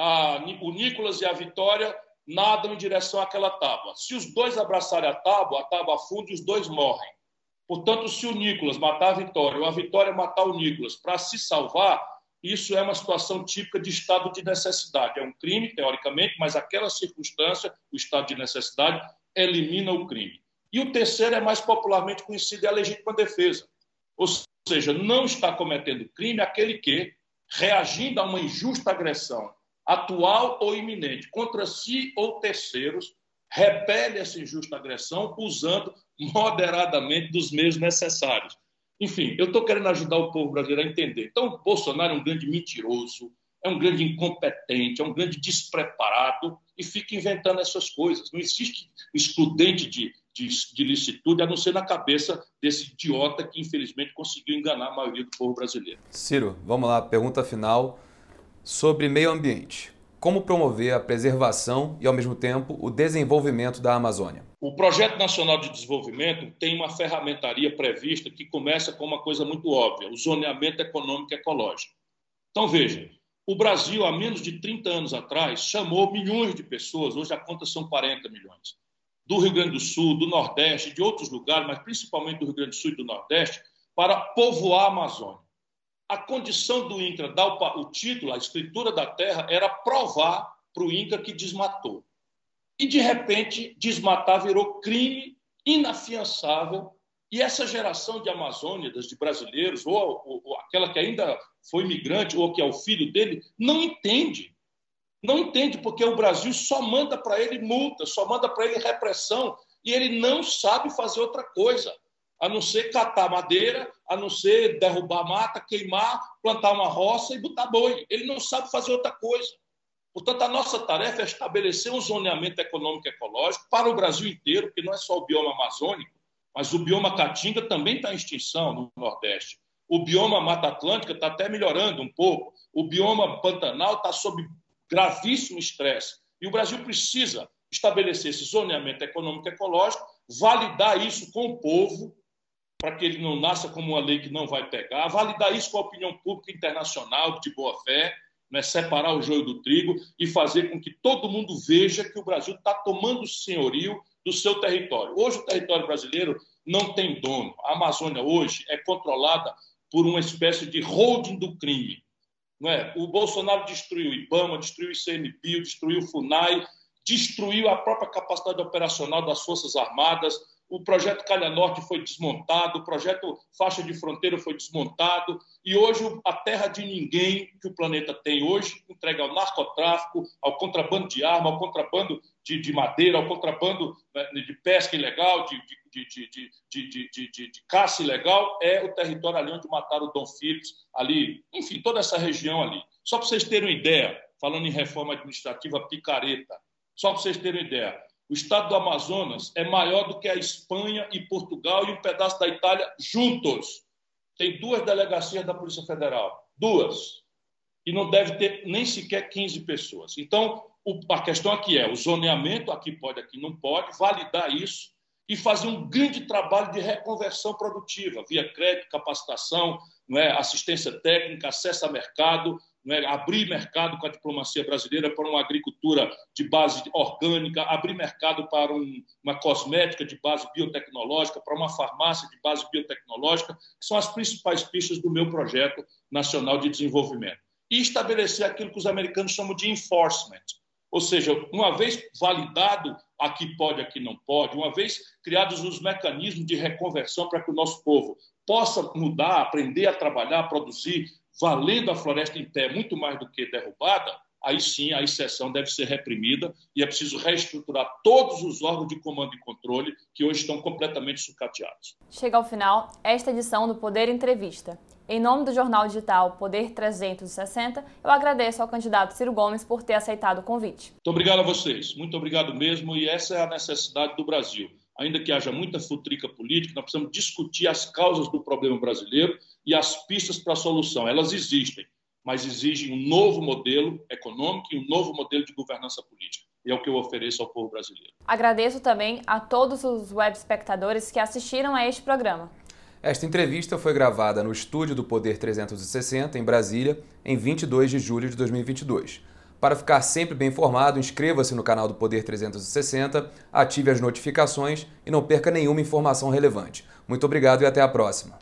a, o Nicolas e a Vitória nadam em direção àquela tábua. Se os dois abraçarem a tábua, a tábua afunda e os dois morrem. Portanto, se o Nicolas matar a Vitória ou a Vitória matar o Nicolas para se salvar, isso é uma situação típica de estado de necessidade. É um crime, teoricamente, mas aquela circunstância, o estado de necessidade, elimina o crime. E o terceiro é mais popularmente conhecido, é a legítima defesa. Ou seja, não está cometendo crime aquele que, reagindo a uma injusta agressão atual ou iminente, contra si ou terceiros, repele essa injusta agressão usando moderadamente dos meios necessários. Enfim, eu estou querendo ajudar o povo brasileiro a entender. Então, Bolsonaro é um grande mentiroso, é um grande incompetente, é um grande despreparado e fica inventando essas coisas. Não existe excludente de, de, de licitude a não ser na cabeça desse idiota que, infelizmente, conseguiu enganar a maioria do povo brasileiro. Ciro, vamos lá, pergunta final sobre meio ambiente. Como promover a preservação e, ao mesmo tempo, o desenvolvimento da Amazônia? O Projeto Nacional de Desenvolvimento tem uma ferramentaria prevista que começa com uma coisa muito óbvia: o zoneamento econômico ecológico. Então, veja, o Brasil, há menos de 30 anos atrás, chamou milhões de pessoas, hoje a conta são 40 milhões, do Rio Grande do Sul, do Nordeste, de outros lugares, mas principalmente do Rio Grande do Sul e do Nordeste, para povoar a Amazônia a condição do INCRA dar o, o título, a escritura da terra, era provar para o INCRA que desmatou. E, de repente, desmatar virou crime inafiançável. E essa geração de amazônidas, de brasileiros, ou, ou, ou aquela que ainda foi imigrante, ou que é o filho dele, não entende. Não entende, porque o Brasil só manda para ele multa, só manda para ele repressão, e ele não sabe fazer outra coisa a não ser catar madeira, a não ser derrubar mata, queimar, plantar uma roça e botar boi. Ele não sabe fazer outra coisa. Portanto, a nossa tarefa é estabelecer um zoneamento econômico ecológico para o Brasil inteiro, porque não é só o bioma amazônico, mas o bioma caatinga também está em extinção no Nordeste. O bioma Mata Atlântica está até melhorando um pouco. O bioma Pantanal está sob gravíssimo estresse. E o Brasil precisa estabelecer esse zoneamento econômico ecológico, validar isso com o povo, para que ele não nasça como uma lei que não vai pegar, validar isso com a opinião pública internacional de boa fé, né, separar o joio do trigo e fazer com que todo mundo veja que o Brasil está tomando senhorio do seu território. Hoje o território brasileiro não tem dono. A Amazônia hoje é controlada por uma espécie de holding do crime. É? O Bolsonaro destruiu o IBAMA, destruiu o ICMBio, destruiu o FUNAI, destruiu a própria capacidade operacional das Forças Armadas, o projeto Calha Norte foi desmontado, o projeto Faixa de Fronteira foi desmontado, e hoje a terra de ninguém que o planeta tem hoje entrega ao narcotráfico, ao contrabando de arma, ao contrabando de, de madeira, ao contrabando né, de pesca ilegal, de, de, de, caça ilegal, é o território ali onde mataram o Dom Phillips, ali, enfim, toda essa região ali. Só para vocês terem uma ideia, falando em reforma administrativa picareta, só para vocês terem uma ideia, o estado do Amazonas é maior do que a Espanha e Portugal e um pedaço da Itália juntos. Tem duas delegacias da Polícia Federal, duas. E não deve ter nem sequer 15 pessoas. Então, a questão aqui é o zoneamento, aqui pode, aqui não pode, validar isso e fazer um grande trabalho de reconversão produtiva, via crédito, capacitação, é, assistência técnica, acesso a mercado, né, abrir mercado com a diplomacia brasileira para uma agricultura de base orgânica, abrir mercado para um, uma cosmética de base biotecnológica, para uma farmácia de base biotecnológica, que são as principais pistas do meu projeto nacional de desenvolvimento. E estabelecer aquilo que os americanos chamam de enforcement, ou seja, uma vez validado aqui pode, aqui não pode, uma vez criados os mecanismos de reconversão para que o nosso povo possa mudar, aprender a trabalhar, produzir, valendo a floresta em pé muito mais do que derrubada, aí sim a exceção deve ser reprimida e é preciso reestruturar todos os órgãos de comando e controle que hoje estão completamente sucateados. Chega ao final esta edição do Poder Entrevista. Em nome do jornal digital Poder 360, eu agradeço ao candidato Ciro Gomes por ter aceitado o convite. Muito obrigado a vocês, muito obrigado mesmo, e essa é a necessidade do Brasil ainda que haja muita futrica política, nós precisamos discutir as causas do problema brasileiro e as pistas para a solução. Elas existem, mas exigem um novo modelo econômico e um novo modelo de governança política. E é o que eu ofereço ao povo brasileiro. Agradeço também a todos os web espectadores que assistiram a este programa. Esta entrevista foi gravada no estúdio do Poder 360, em Brasília, em 22 de julho de 2022. Para ficar sempre bem informado, inscreva-se no canal do Poder 360, ative as notificações e não perca nenhuma informação relevante. Muito obrigado e até a próxima.